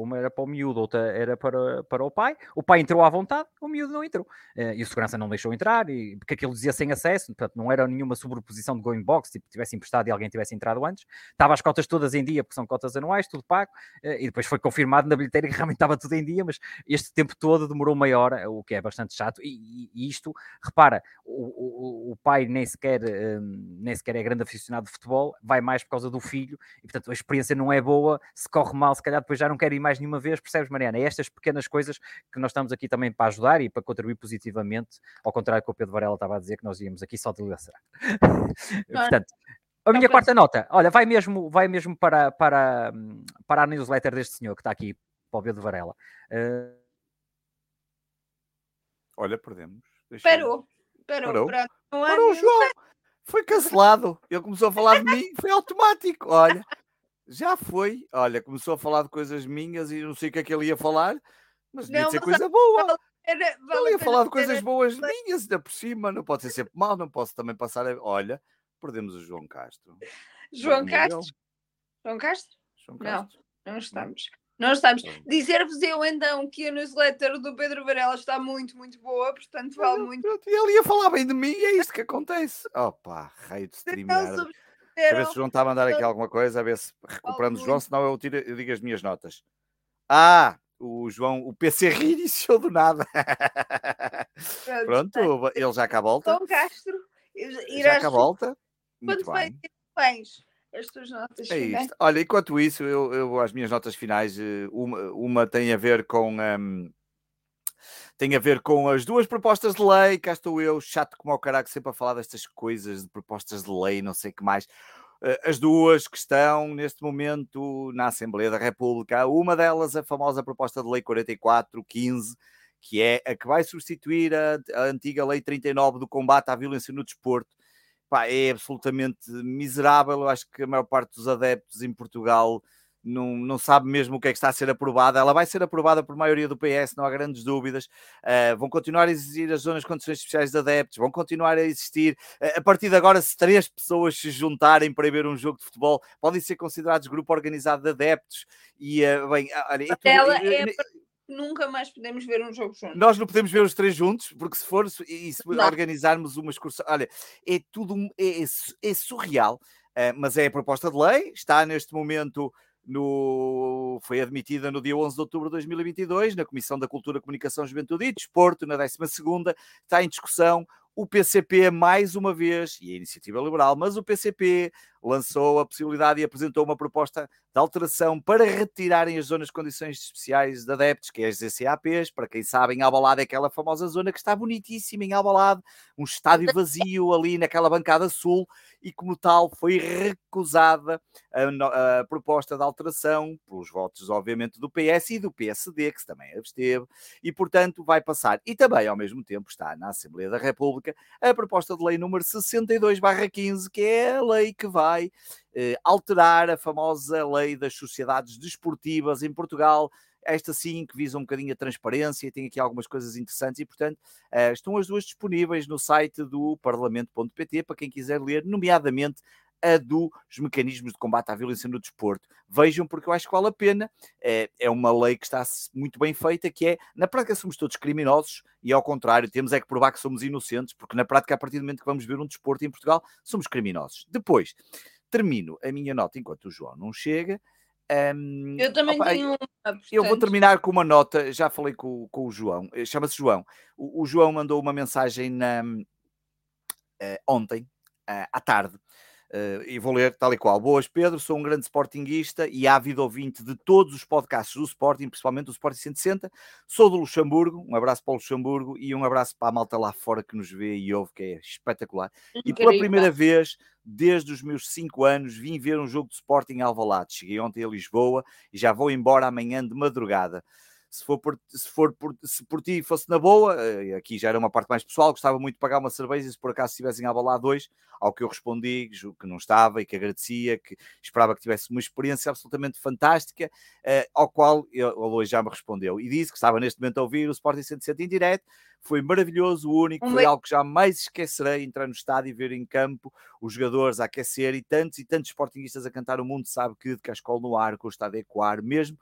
uma era para o miúdo, outra era para, para o pai. O pai entrou à vontade, o miúdo não entrou. Eh, e o segurança não deixou entrar, e, porque aquilo dizia sem acesso, portanto não era nenhuma sobreposição de Gamebox, tipo tivesse emprestado e alguém tivesse entrado antes. Estava as cotas todas em dia, porque são cotas anuais, tudo pago, eh, e depois foi confirmado na bilheteira que realmente estava tudo em dia, mas este tempo todo demorou meia hora, o que é bastante chato. E, e isto, repara, o, o, o pai nem sequer, um, nem sequer é grande aficionado de futebol, vai mais por causa do filho, e portanto a experiência não é boa, se corre mal, se calhar depois já não quer ir mais nenhuma vez, percebes, Mariana? É estas pequenas coisas que nós estamos aqui também para ajudar e para contribuir positivamente, ao contrário do que o Pedro Varela estava a dizer, que nós íamos aqui só de *laughs* portanto, a minha quarta nota, olha, vai mesmo, vai mesmo para, para, para a newsletter deste senhor que está aqui, para o Pedro Varela. Uh... Olha, perdemos. Deixa parou, parou, parou. Parou, João. Foi cancelado. Ele começou a falar de mim, foi automático. Olha, já foi. Olha, começou a falar de coisas minhas e não sei o que é que ele ia falar, mas devia ser coisa boa. Vale ele ia falar de coisas boas minhas, ainda por cima. Não pode ser sempre mal, não posso também passar. A... Olha, perdemos o João Castro. João Castro? João Castro? João Castro? Não, não estamos. Não estamos. Dizer-vos eu então que a newsletter do Pedro Varela está muito, muito boa, portanto vale muito. E ele ia falar bem de mim e é isto que acontece. Opa, rei de streamer. A ver se o João está a mandar aqui alguma coisa, a ver se recuperamos o João, senão eu, tiro, eu digo as minhas notas. Ah, o João, o PC *laughs* reiniciou do nada. Pronto, ele já cá volta. João Castro, já cá volta. Muito Quando bem. Vens, as tuas notas é isto. Olha, enquanto isso, eu, eu as minhas notas finais, eh, uma, uma tem a ver com. Um, tem a ver com as duas propostas de lei. Cá estou eu, chato como ao caraca, sempre a falar destas coisas de propostas de lei, não sei o que mais. Eh, as duas que estão neste momento na Assembleia da República. Uma delas, a famosa proposta de lei 4415, que é a que vai substituir a, a antiga lei 39 do combate à violência no desporto pá, é absolutamente miserável. Eu acho que a maior parte dos adeptos em Portugal não, não sabe mesmo o que é que está a ser aprovada. Ela vai ser aprovada por maioria do PS, não há grandes dúvidas. Uh, vão continuar a exigir as zonas de condições especiais de adeptos, vão continuar a existir. Uh, a partir de agora, se três pessoas se juntarem para ver um jogo de futebol, podem ser considerados grupo organizado de adeptos. E, uh, bem, olha, é, é nunca mais podemos ver um jogo juntos. Nós não podemos ver os três juntos, porque se for e se organizarmos uma excursão, olha, é tudo é, é, é surreal, uh, mas é a proposta de lei, está neste momento no, foi admitida no dia 11 de outubro de 2022 na Comissão da Cultura, Comunicação, Juventude e Desporto, na 12 está em discussão o PCP mais uma vez, e a Iniciativa Liberal, mas o PCP lançou a possibilidade e apresentou uma proposta de alteração para retirarem as zonas de condições especiais de adeptos, que é as ZCAPs, para quem sabe, em Albalade é aquela famosa zona que está bonitíssima em Albalade, um estádio *laughs* vazio ali naquela bancada sul, e como tal foi recusada a, a proposta de alteração pelos votos, obviamente, do PS e do PSD, que também absteve, e portanto vai passar. E também, ao mesmo tempo, está na Assembleia da República a proposta de lei número 62-15, que é a lei que vai alterar a famosa lei das sociedades desportivas em Portugal. Esta sim que visa um bocadinho a transparência, tem aqui algumas coisas interessantes e, portanto, eh, estão as duas disponíveis no site do parlamento.pt para quem quiser ler, nomeadamente a dos mecanismos de combate à violência no desporto. Vejam, porque eu acho que vale a pena. É, é uma lei que está muito bem feita, que é, na prática, somos todos criminosos e, ao contrário, temos é que provar que somos inocentes, porque na prática, a partir do momento que vamos ver um desporto em Portugal, somos criminosos. Depois, termino a minha nota enquanto o João não chega. Um, eu também opa, tenho uma. Portanto... Eu vou terminar com uma nota. Já falei com, com o João, eh, chama-se João. O, o, João mandou uma mensagem na, uh, ontem, uh, à tarde, Uh, e vou ler tal e qual. Boas, Pedro, sou um grande sportinguista e ávido ouvinte de todos os podcasts do Sporting, principalmente do Sporting 160. Sou do Luxemburgo, um abraço para o Luxemburgo e um abraço para a malta lá fora que nos vê e ouve, que é espetacular. Incrível. E pela primeira vez, desde os meus 5 anos, vim ver um jogo de Sporting Alvalade. Cheguei ontem a Lisboa e já vou embora amanhã de madrugada. Se for por, se for por, se por ti fosse na boa, uh, aqui já era uma parte mais pessoal, gostava muito de pagar uma cerveja se por acaso estivessem a abalar dois, ao que eu respondi que não estava e que agradecia, que esperava que tivesse uma experiência absolutamente fantástica, uh, ao qual ele hoje já me respondeu e disse que estava neste momento a ouvir o Sporting 107 em direto, foi maravilhoso, único, foi algo que jamais esquecerei, entrar no estádio e ver em campo os jogadores a aquecer e tantos e tantos sportinguistas a cantar o mundo sabe que de Cascol no ar, com o estádio a ecoar, mesmo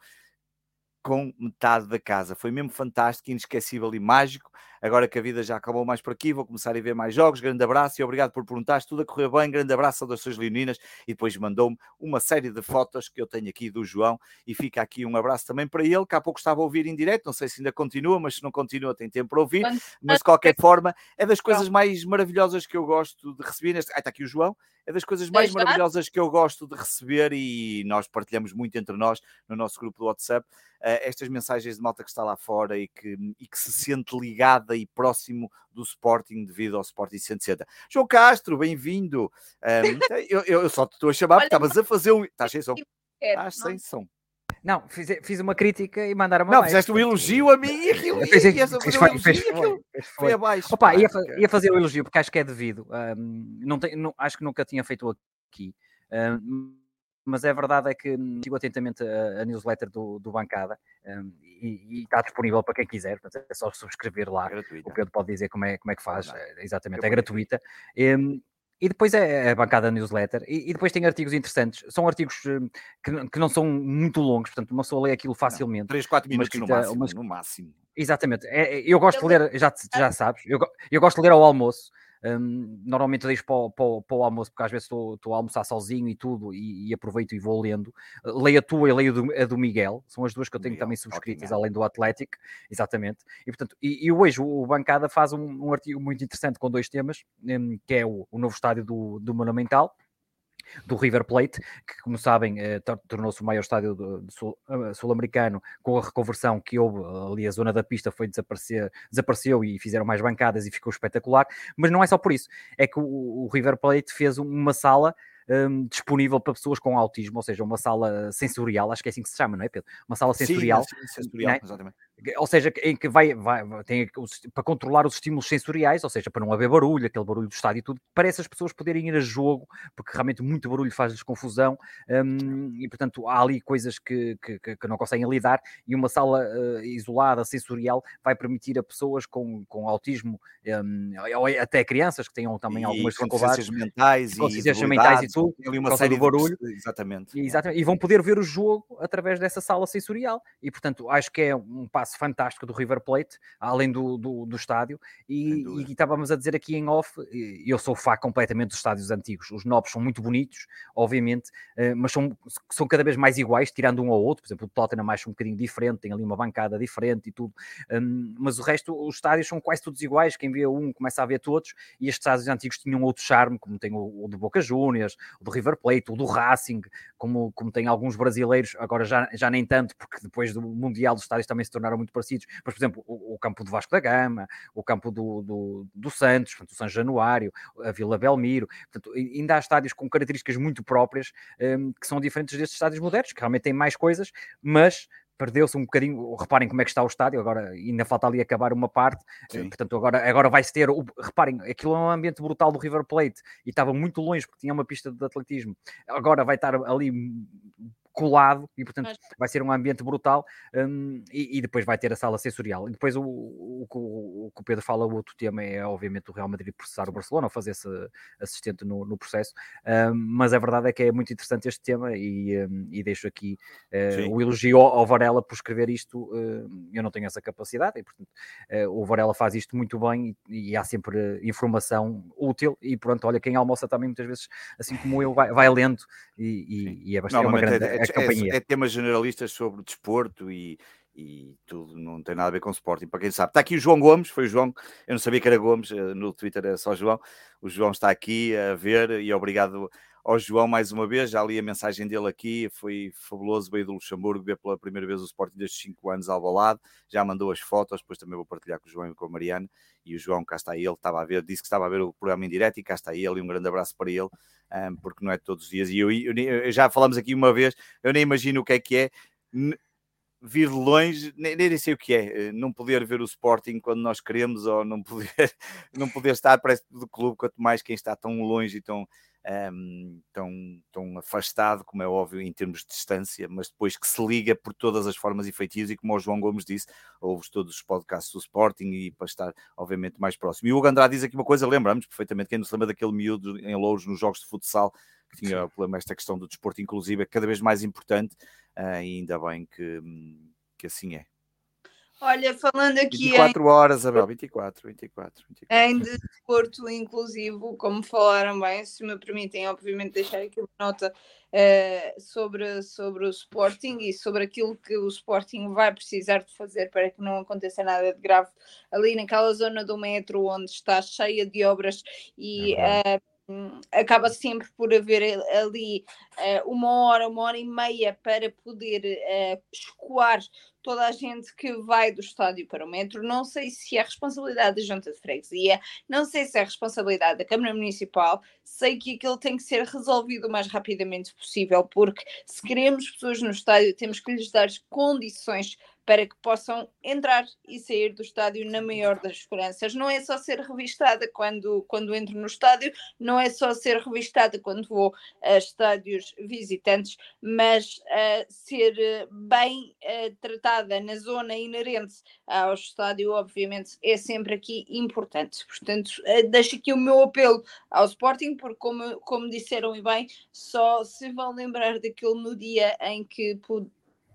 com metade da casa. Foi mesmo fantástico, inesquecível e mágico. Agora que a vida já acabou mais por aqui, vou começar a ver mais jogos. Grande abraço e obrigado por perguntar. Tudo a correr bem. Grande abraço das suas leoninas. E depois mandou-me uma série de fotos que eu tenho aqui do João. E fica aqui um abraço também para ele, que há pouco estava a ouvir em direto. Não sei se ainda continua, mas se não continua, tem tempo para ouvir. Mas de qualquer forma, é das coisas mais maravilhosas que eu gosto de receber. Neste... Ah, está aqui o João é das coisas mais maravilhosas que eu gosto de receber e nós partilhamos muito entre nós no nosso grupo do WhatsApp uh, estas mensagens de malta que está lá fora e que, e que se sente ligada e próximo do Sporting devido ao Sporting 160. João Castro, bem-vindo. Um, *laughs* eu, eu, só te estou a chamar porque estavas a fazer um. Estás sem som? Estás sem som. Não, fiz, fiz uma crítica e mandaram uma. Não, fizeste um elogio a mim e aquilo. Fez, fez, fez, foi, fez, foi, foi abaixo. Opa, ia, ia, fazer o um elogio porque acho que é devido. Um, não tem, não, acho que nunca tinha feito aqui. Um, mas é verdade é que sigo atentamente a, a newsletter do, do Bancada um, e, e, está disponível para quem quiser, portanto, é só subscrever lá. É o Pedro pode dizer como é, como é que faz, é, exatamente, é, é gratuita. Um, e depois é, é a bancada newsletter, e, e, depois tem artigos interessantes. São artigos hum, que, que, não são muito longos, portanto, uma pessoa lê aquilo facilmente. 3, 4 minutos no máximo, uma... no máximo. Exatamente. É, eu gosto de ler, já, já sabes, eu, eu gosto de ler ao almoço. Um, normalmente eu deixo para o, para, para o, almoço, porque às vezes estou, estou, a almoçar sozinho e tudo, e, e, aproveito e vou lendo. Leio a tua e leio a do Miguel, são as duas que eu tenho Miguel, também subscritas, além do Atlético, exatamente. E portanto, e, e hoje o, Bancada faz um, um, artigo muito interessante com dois temas, um, que é o, o novo estádio do, do Monumental do River Plate, que, como sabem, eh, tornou-se o maior estádio eh, sul-americano com a reconversão que houve ali, a zona da pista foi desaparecer, desapareceu e fizeram mais bancadas e ficou espetacular, mas não é só por isso, é que o, o River Plate fez uma sala um, disponível para pessoas com autismo, ou seja, uma sala sensorial, acho que é assim que se chama, não é, Pedro? Uma sala sensorial. Sim, sensorial, é? exatamente. Ou seja, em que vai, vai tem para controlar os estímulos sensoriais, ou seja, para não haver barulho, aquele barulho do estádio e tudo, para essas pessoas poderem ir a jogo, porque realmente muito barulho faz-lhes confusão, um, e portanto há ali coisas que, que, que não conseguem lidar, e uma sala uh, isolada, sensorial, vai permitir a pessoas com, com autismo, um, ou até crianças que tenham também e algumas dificuldades mentais, e mentais e tudo, ali uma série do barulho. De... Exatamente. E, exatamente. E vão poder ver o jogo através dessa sala sensorial. E, portanto, acho que é um passo fantástico do River Plate, além do, do, do estádio. E, e, estávamos a dizer aqui em off, eu sou fã completamente dos estádios antigos. Os novos são muito bonitos, obviamente, eh, mas são, são cada vez mais iguais, tirando um ao outro. Por exemplo, o Tottenham mais um bocadinho diferente, tem ali uma bancada diferente e tudo. Hum, mas o resto, os estádios são quase todos iguais. Quem vê um começa a ver todos. E estes estádios antigos tinham outro charme, como tem o, o do Boca Juniors, o do River Plate, o do Racing, como, como tem alguns brasileiros, agora já, já nem tanto, porque depois do Mundial os estádios também se tornaram muito parecidos, mas por exemplo, o, o campo do Vasco da Gama, o campo do, do, do Santos, portanto, o São Januário, a Vila Belmiro, portanto, ainda há estádios com características muito próprias um, que são diferentes destes estádios modernos, que realmente têm mais coisas, mas perdeu-se um bocadinho. Reparem como é que está o estádio, agora ainda falta ali acabar uma parte. Sim. Portanto, agora, agora vai-se ter. Reparem, aquilo é um ambiente brutal do River Plate e estava muito longe porque tinha uma pista de atletismo. Agora vai estar ali colado e, portanto, Mas... vai ser um ambiente brutal um, e, e, depois vai ter a sala sensorial. E depois o, o, o, o, que o Pedro fala, o outro tema é, obviamente, o Real Madrid processar o Barcelona ou fazer-se assistente no, no processo. Um, mas a verdade é que é muito interessante este tema e, um, e deixo aqui uh, o elogio ao, ao, Varela por escrever isto. Uh, eu não tenho essa capacidade e, portanto, uh, o Varela faz isto muito bem e, e, há sempre informação útil. E pronto, olha, quem almoça também muitas vezes, assim como eu, vai, vai lendo e, e, é bastante é uma grande. É, é, é, temas generalistas sobre desporto e, e tudo não tem nada a ver com Sporting, para quem sabe. Está aqui o João Gomes, foi o João, eu não sabia que era Gomes, eh, no Twitter é só João. O João está aqui a ver e obrigado ao João mais uma vez. Já li a mensagem dele aqui, foi fabuloso, veio do Luxemburgo, ver pela primeira vez o Sporting desde 5 anos ao balado, já mandou as fotos, depois também vou partilhar com o João e com a Mariana. E o João, cá está ele, estava a ver, disse que estava a ver o programa em direto e cá está ele, e um grande abraço para ele, um, porque não é todos os dias. E eu, eu, eu, já falamos aqui uma vez, eu nem imagino o que é que é vir de longe, nem, nem sei o que é, eh, não poder ver o Sporting quando nós queremos, ou não poder, *laughs* não poder estar perto do clube, quanto mais quem está tão longe e tão, um, tão, tão afastado, como é óbvio, em termos de distância, mas depois que se liga por todas as formas e feitios, e como o João Gomes disse, ouves todos os podcasts do Sporting e para estar, obviamente, mais próximo. E o Hugo Andrade diz aqui uma coisa, lembramos perfeitamente, quem não se lembra daquele miúdo em Louros nos jogos de futsal, que tinha problema esta questão do desporto inclusive é cada vez mais importante uh, e ainda bem que, que assim é. Olha, falando aqui 24 em... horas, Abel, 24, 24, 24. Em desporto inclusivo, como falaram bem, se me permitem, obviamente, deixar aqui uma nota uh, sobre, sobre o Sporting e sobre aquilo que o Sporting vai precisar de fazer para que não aconteça nada de grave ali naquela zona do metro onde está cheia de obras e. É acaba sempre por haver ali uh, uma hora, uma hora e meia para poder uh, escoar toda a gente que vai do estádio para o metro. Não sei se é responsabilidade da junta de freguesia, não sei se é responsabilidade da Câmara Municipal. Sei que aquilo tem que ser resolvido o mais rapidamente possível, porque se queremos pessoas no estádio, temos que lhes dar condições para que possam entrar e sair do estádio na maior das seguranças. Não é só ser revistada quando, quando entro no estádio, não é só ser revistada quando vou a estádios visitantes, mas uh, ser eh, bem uh, tratada na zona inerente ao estádio, obviamente, é sempre aqui importante. Portanto, uh, deixo aqui o meu apelo ao Sporting, porque, como, como disseram e bem, só se vão lembrar daquilo no dia em que pude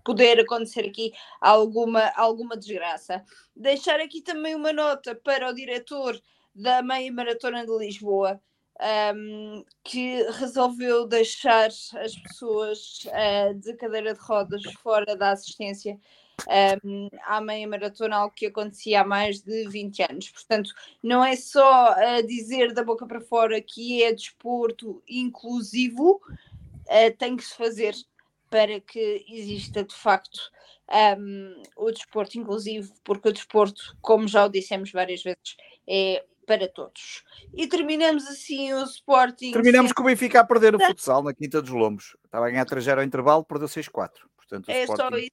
poder acontecer aqui alguma, alguma desgraça. Deixar aqui também uma nota para o diretor da meia maratona de Lisboa, um, que resolveu deixar as pessoas uh, de cadeira de rodas fora da assistência um, à meia maratona, algo que acontecia há mais de 20 anos. Portanto, não é só uh, dizer da boca para fora que é desporto inclusivo, uh, tem que se fazer para que exista de facto um, o desporto inclusivo, porque o desporto, como já o dissemos várias vezes, é para todos. E terminamos assim o Sporting. Terminamos com o Benfica a perder o futsal na Quinta dos Lombos. Estava a ganhar 3 ao intervalo, perdeu 6-4. Portanto, o é Sporting, só isso.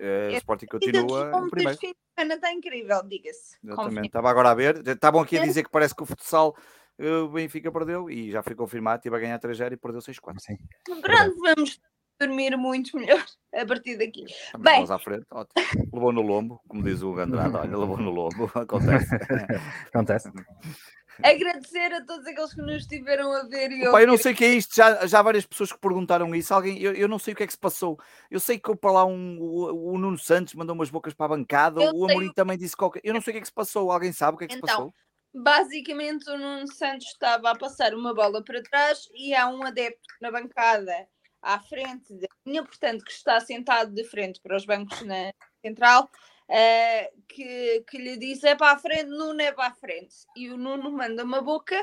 É, o Sporting continua em primeiro. Fim de semana está incrível, diga-se. Exatamente. Estava agora a ver. Estavam aqui a dizer que parece que o futsal eh, o Benfica perdeu e já foi confirmado, teve a ganhar 3-0 e perdeu 6-4. Pronto, vamos dormir muito melhor a partir daqui. Estamos Bem, à frente, ótimo. Levou no lombo, como diz o Andrade, olha, levou no lombo, *laughs* acontece. acontece. Agradecer a todos aqueles que nos estiveram a ver. E Opa, eu não sei o que é isto, já, já várias pessoas que perguntaram isso. Alguém, eu, eu não sei o que é que se passou. Eu sei que para lá um, o, o Nuno Santos mandou umas bocas para a bancada, eu o Amorim sei... também disse qualquer. Eu não sei o que é que se passou. Alguém sabe o que é que então, se passou? Basicamente, o Nuno Santos estava a passar uma bola para trás e há um adepto na bancada à frente da linha, portanto, que está sentado de frente para os bancos na central, uh, que, que lhe diz é para a frente, Nuno é para a frente. E o Nuno manda uma boca.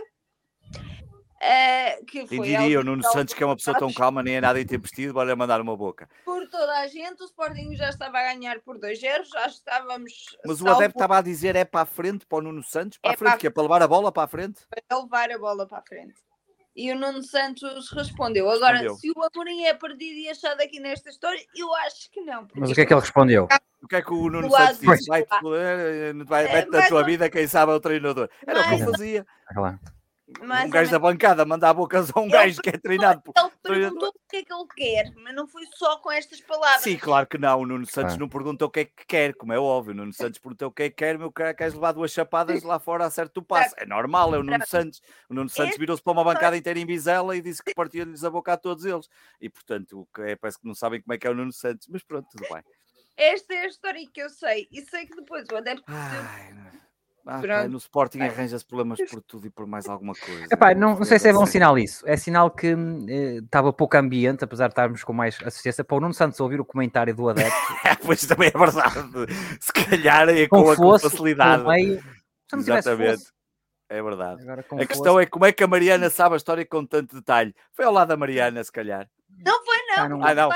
Uh, que foi Quem diria o Nuno Santos, que é uma pessoa tão calma, nem é nada intempestivo, vai mandar uma boca. Por toda a gente, o Sporting já estava a ganhar por 2-0, já estávamos. Mas o adepto estava a dizer é para a frente, para o Nuno Santos, para é a frente, para... que é para levar a bola para a frente? Para levar a bola para a frente. E o Nuno Santos respondeu. Agora, respondeu. se o Amorim é perdido e achado aqui nesta história, eu acho que não. Mas o que é que ele respondeu? O que é que o Nuno Santos disse? Vai, vai, vai, vai tua vida, quem sabe é o treinador. Era o que eu fazia. um gajo da bancada mandar bocas a um gajo que é treinado por. Ele perguntou o que é que ele quer, mas não foi só com estas palavras. Sim, claro que não. O Nuno Santos ah. não perguntou o que é que quer, como é óbvio. O Nuno Santos perguntou o que é que quer, meu cara, queres levar duas chapadas lá fora, acerta o passo. É normal, é o Nuno Santos. O Nuno Santos virou-se para uma bancada inteira em Bizela e disse que partia-lhes a boca a todos eles. E portanto, é, parece que não sabem como é que é o Nuno Santos, mas pronto, tudo bem. Esta é a história que eu sei, e sei que depois o adepto. Ai, ah, no Sporting arranja-se problemas por tudo e por mais alguma coisa. Epá, não, não sei se é bom sinal isso. É sinal que eh, estava pouco ambiente, apesar de estarmos com mais assistência. Para o Nuno Santos ouvir o comentário do adepto. *laughs* pois também é verdade. Se calhar é com, com, fosse, com facilidade. Com meio, Exatamente. É verdade. Agora, a fosse... questão é como é que a Mariana sabe a história com tanto detalhe. Foi ao lado da Mariana, se calhar. Não foi, não. Ah, não. Ah, não.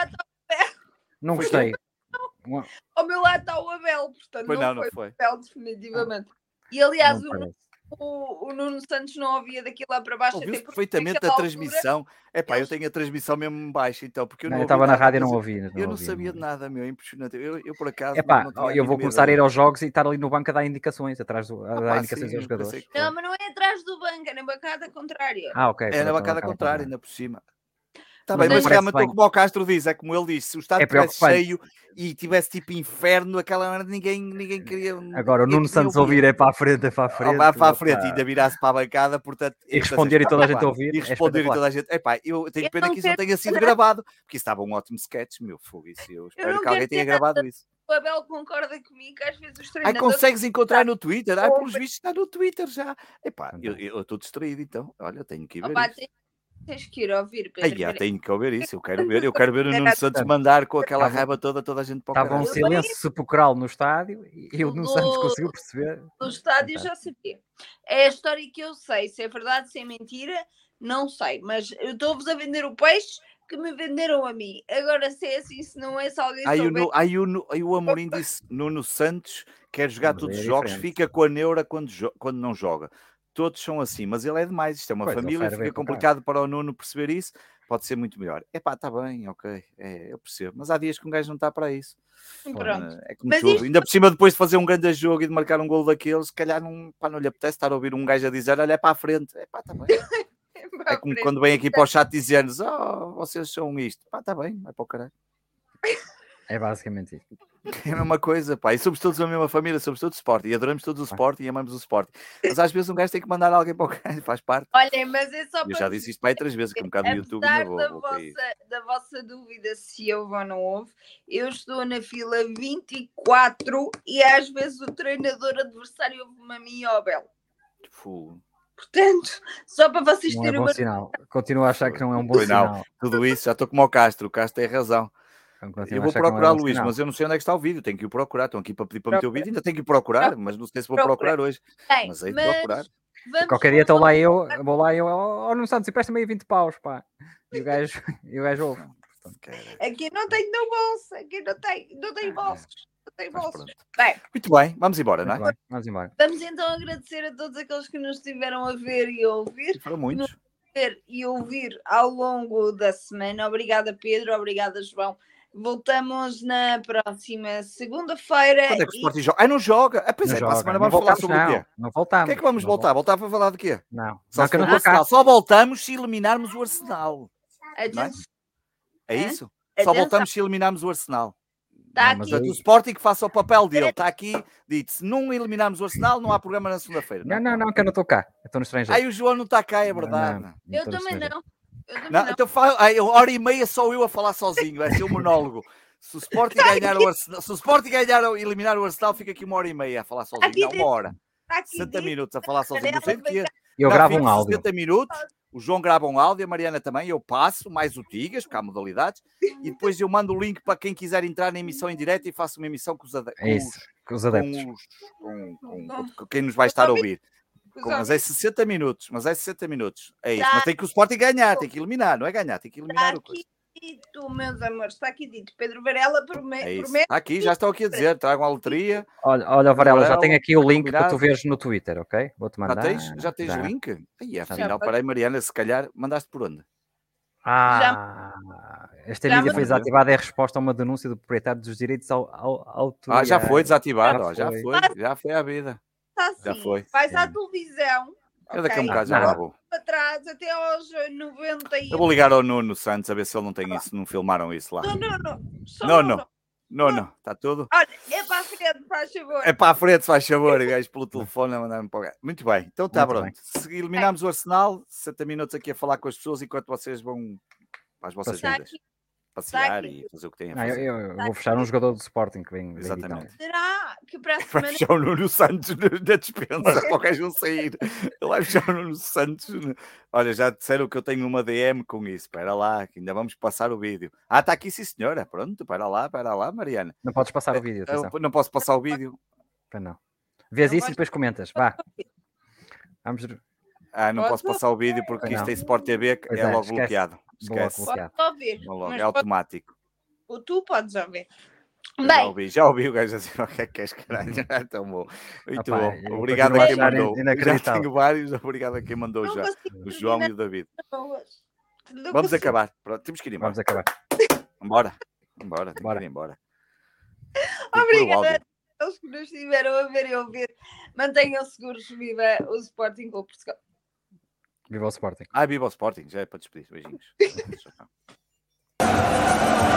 não gostei. Ao meu lado está o Abel, portanto, não, não, foi, não foi. o Abel, definitivamente. E aliás, o, o, o Nuno Santos não ouvia daqui lá para baixo. Ouviu perfeitamente a altura- transmissão. É pá, eu tenho a transmissão mesmo baixa, então, porque eu Não, não eu estava na rádio e não ouvi. Eu não ouvi, sabia de nada, meu, é impressionante. Eu, eu por acaso. Epá, não tinha a eu vou começar a ir aos jogos e estar ali no banco a dar indicações, atrás do, a Ah, dar pá, indicações sim, aos jogadores. que- Não, mas não é atrás do banco, é na bancada contrária. Ah, ok. É na bancada bancada contrária, ainda por cima. Está Mas bem, mas não realmente estou como o Castro diz, é como ele diz, se o estado É estivesse preocupante. cheio e tivesse tipo inferno, aquela hora ninguém, ninguém queria. Agora, o Nuno Santos ouvir é para a frente, é para a Ah, frente. Vai para a frente e ainda virasse para a bancada, portanto. E responder e toda a gente ouvir, E é responder e toda a gente. Epá, eu tenho Eu pena que isso não tenha sido gravado, porque isso estava um ótimo sketch, meu fogo. Isso eu espero que alguém tenha gravado isso. O Abel concorda comigo que às vezes os Ai, treinadores. consegues encontrar no Twitter? Ai, pelos vistos está no Twitter já. Epá, Então. eu estou distraído então. Olha, tenho que ir ver Opa, isso. Tens, que ir ouvir, Ai, Pedro. já, Pereira. tenho que ouvir isso. Eu quero ver. Eu *laughs* quero ver o Nuno Era- Santos mandar com aquela raiva toda, toda a gente para o Estava um silêncio sepulcral no estádio e o Nuno Santos conseguiu perceber. do estádio já sabia. É a história que eu sei. Se é verdade, se é mentira, não sei. Mas eu estou-vos a vender o peixe que me venderam a mim. Agora, se é assim, se não é, se alguém Aí o, souber. Nu- aí, o, aí o *laughs* Amorim disse: Nuno Santos quer jogar Mas todos os é jogos, fica com a neura quando, quando não joga. Todos são assim, mas ele é demais. Isto é uma Pois, família, fica complicado para o Nuno perceber isso. Pode ser muito melhor. É pá, está bem, ok, é, eu percebo. Mas há dias que um gajo não está para isso. Pronto. É como Mas tudo. isto- Ainda por cima, depois de fazer um grande jogo e de marcar um gol daqueles, se calhar não, pá, não lhe apetece estar a ouvir um gajo a dizer: Olha, é para a frente. *laughs* É pá, está bem. É como quando vem aqui para o chat dizendo Oh, vocês são isto. Pá, está bem, vai para o caralho. É basicamente isso. *laughs* É a mesma coisa, pá. E somos todos a mesma família, somos todos Sport. E adoramos todos o Sport e amamos o Sport. Mas às vezes um gajo tem que mandar alguém para o caralho, *laughs* faz parte. Olhem, mas é só Eu para já disse isto para aí três vezes, que um bocado do YouTube Apesar vou, da, vou vossa, da vossa dúvida se houve ou não houve, eu estou na fila 24 e às vezes o treinador adversário ouve-me a mim e ao Abel. Fu. Portanto, só para vocês Não é terem bom uma. sinal. Continuo a achar que não é um bom não. sinal. Tudo isso, já estou como o Castro, o Castro tem razão. Eu vou não é procurar, Luís, mas eu não sei onde é que está o vídeo, tenho que ir procurar. Estão aqui para pedir para meter o vídeo, ainda tenho que ir procurar, mas não sei se vou Procura. procurar hoje. Bem, Mas hei de mas procurar. vamos Qualquer dia estou lá eu, vou lá eu, oh Nuno Santos, empresta-me aí 20 paus, pá. E o gajo, e o gajo ouve. Aqui não tenho no bolso, aqui não tenho, não tenho bolsos. Não Mas bolsos. pronto. Bem, Muito bem, vamos embora, não é? bem, vamos embora. vamos então agradecer a todos aqueles que nos estiveram a ver e a ouvir. Foram muitos. ver e ouvir ao longo da semana. Obrigada, Pedro. Obrigada, João. Voltamos na próxima segunda-feira. Quando é que o e- Sporting joga? Ah, não joga. Ah, pois Não é, para a joga. semana Não vamos falar sobre o não. quê? Não O voltamos. que é que vamos Não voltar? Voltar para falar de quê? Não, Só, não não cá. Arsenal. Só voltamos se eliminarmos o Arsenal. Atenção, É Hã? isso? Só voltamos se eliminarmos o Arsenal. está Não, mas aqui. Portanto, o Sporting que faça o papel dele. Está aqui, dito. Se não eliminarmos o Arsenal, não há programa na segunda-feira. Não, não, não, que eu não estou cá. Eu estou no estrangeiro. Aí o João não está cá, é verdade. não, Não, Eu também não. Eu Não, não. então fa... ai, hora e meia só eu a falar sozinho. Vai ser um monólogo. *laughs* Se o Sporting ganhar o Arsenal, se o Sporting ganhar ou eliminar o Arsenal, fica aqui uma hora e meia a falar sozinho. Aqui Não, uma hora. Está aqui 60 dito. minutos a falar sozinho. Quê. Eu Não, gravo um áudio. 60 minutos, o João grava um áudio, a Mariana também, eu passo, mais o Tigas, porque há modalidades, e depois eu mando o link para quem quiser entrar na emissão em direto e faço uma emissão com os, ade- com É isso, com os adeptos. com, os- com- com- com quem nos vai estar a ouvir. Com- mas é 60 minutos, mas é 60 minutos. É isso. Tá. Mas tem que o Sporting ganhar, tem que eliminar, não é ganhar, tem que Está eliminar o coisa. aqui dito, meus amores. Está aqui dito. Pedro Varela prome- É promete. Está aqui, já estão aqui a dizer, tragam a loteria. Olha, olha, Varela, já tenho aqui o link para tu combinado. veres no Twitter, ok? Vou-te Já mandar. tens, já tens link? Aí, afinal, Já. peraí, Mariana, se calhar mandaste por onde? Ah, esta Já mídia me- foi desativada é a resposta a uma denúncia do proprietário dos direitos ao, ao, ao Ah, já foi desativado, Já ó, já foi. foi, já foi à vida. Assim. Já foi. Vais à televisão. Eu daqui a um bocado já Não. lá vou. Para trás, até aos 90 e... Eu vou ligar ao Nuno Santos a ver se ele não tem isso, não filmaram isso lá. Não, não, não. Só Não, não, não. Não, não, está tudo. Olha, é para a frente, faz favor. É para a frente, faz favor, gajo pelo telefone a mandar-me para o gajo. Muito bem, então está pronto. Se eliminarmos o Arsenal, 60 minutos aqui a falar com as pessoas enquanto vocês vão para as vossas Está vidas. Passear e fazer o que têm a Não, eu, fazer. eu- vou fechar um jogador do Sporting que vem. Exatamente. Será que para a Vai semana... fechar o Nuno Santos na na dispensa para o gajo sair. Ele vai fechar o Nuno Santos. Olha, já disseram que eu tenho uma DM com isso. Espera lá, que ainda vamos passar o vídeo. Ah, está aqui, sim, senhora. Pronto, espera lá, espera lá, Mariana. Não podes passar o vídeo. Eu não posso passar o vídeo. Pois não. Vês Não isso e depois comentas. Vá. Vamos. Ah, não Pode posso passar o vídeo porque isto é Sport TV, que Pois é é, logo esquece. bloqueado. Esquece. Pode ouvir. Logo, mas é automático. pode- tu podes ouvir. Já Bem, ouvi, já ouvi o gajo assim, *laughs* o que é que és, caralho? É tão bom. Muito bom. Obrigado a quem mandou. Já tenho vários, obrigado a quem mandou não já. O João e o David. Não Vamos consigo. acabar. Pronto, temos que ir embora. Vamos acabar. Embora. Embora, tem Bora. que ir embora. Tem que pôr o Obrigada a todos que nos estiveram a ver e a ouvir. Mantenham seguros, viva o Sporting Clube Portugal. Viva o Sporting. Ah, viva o Sporting, já é para despedir. Beijinhos. *laughs*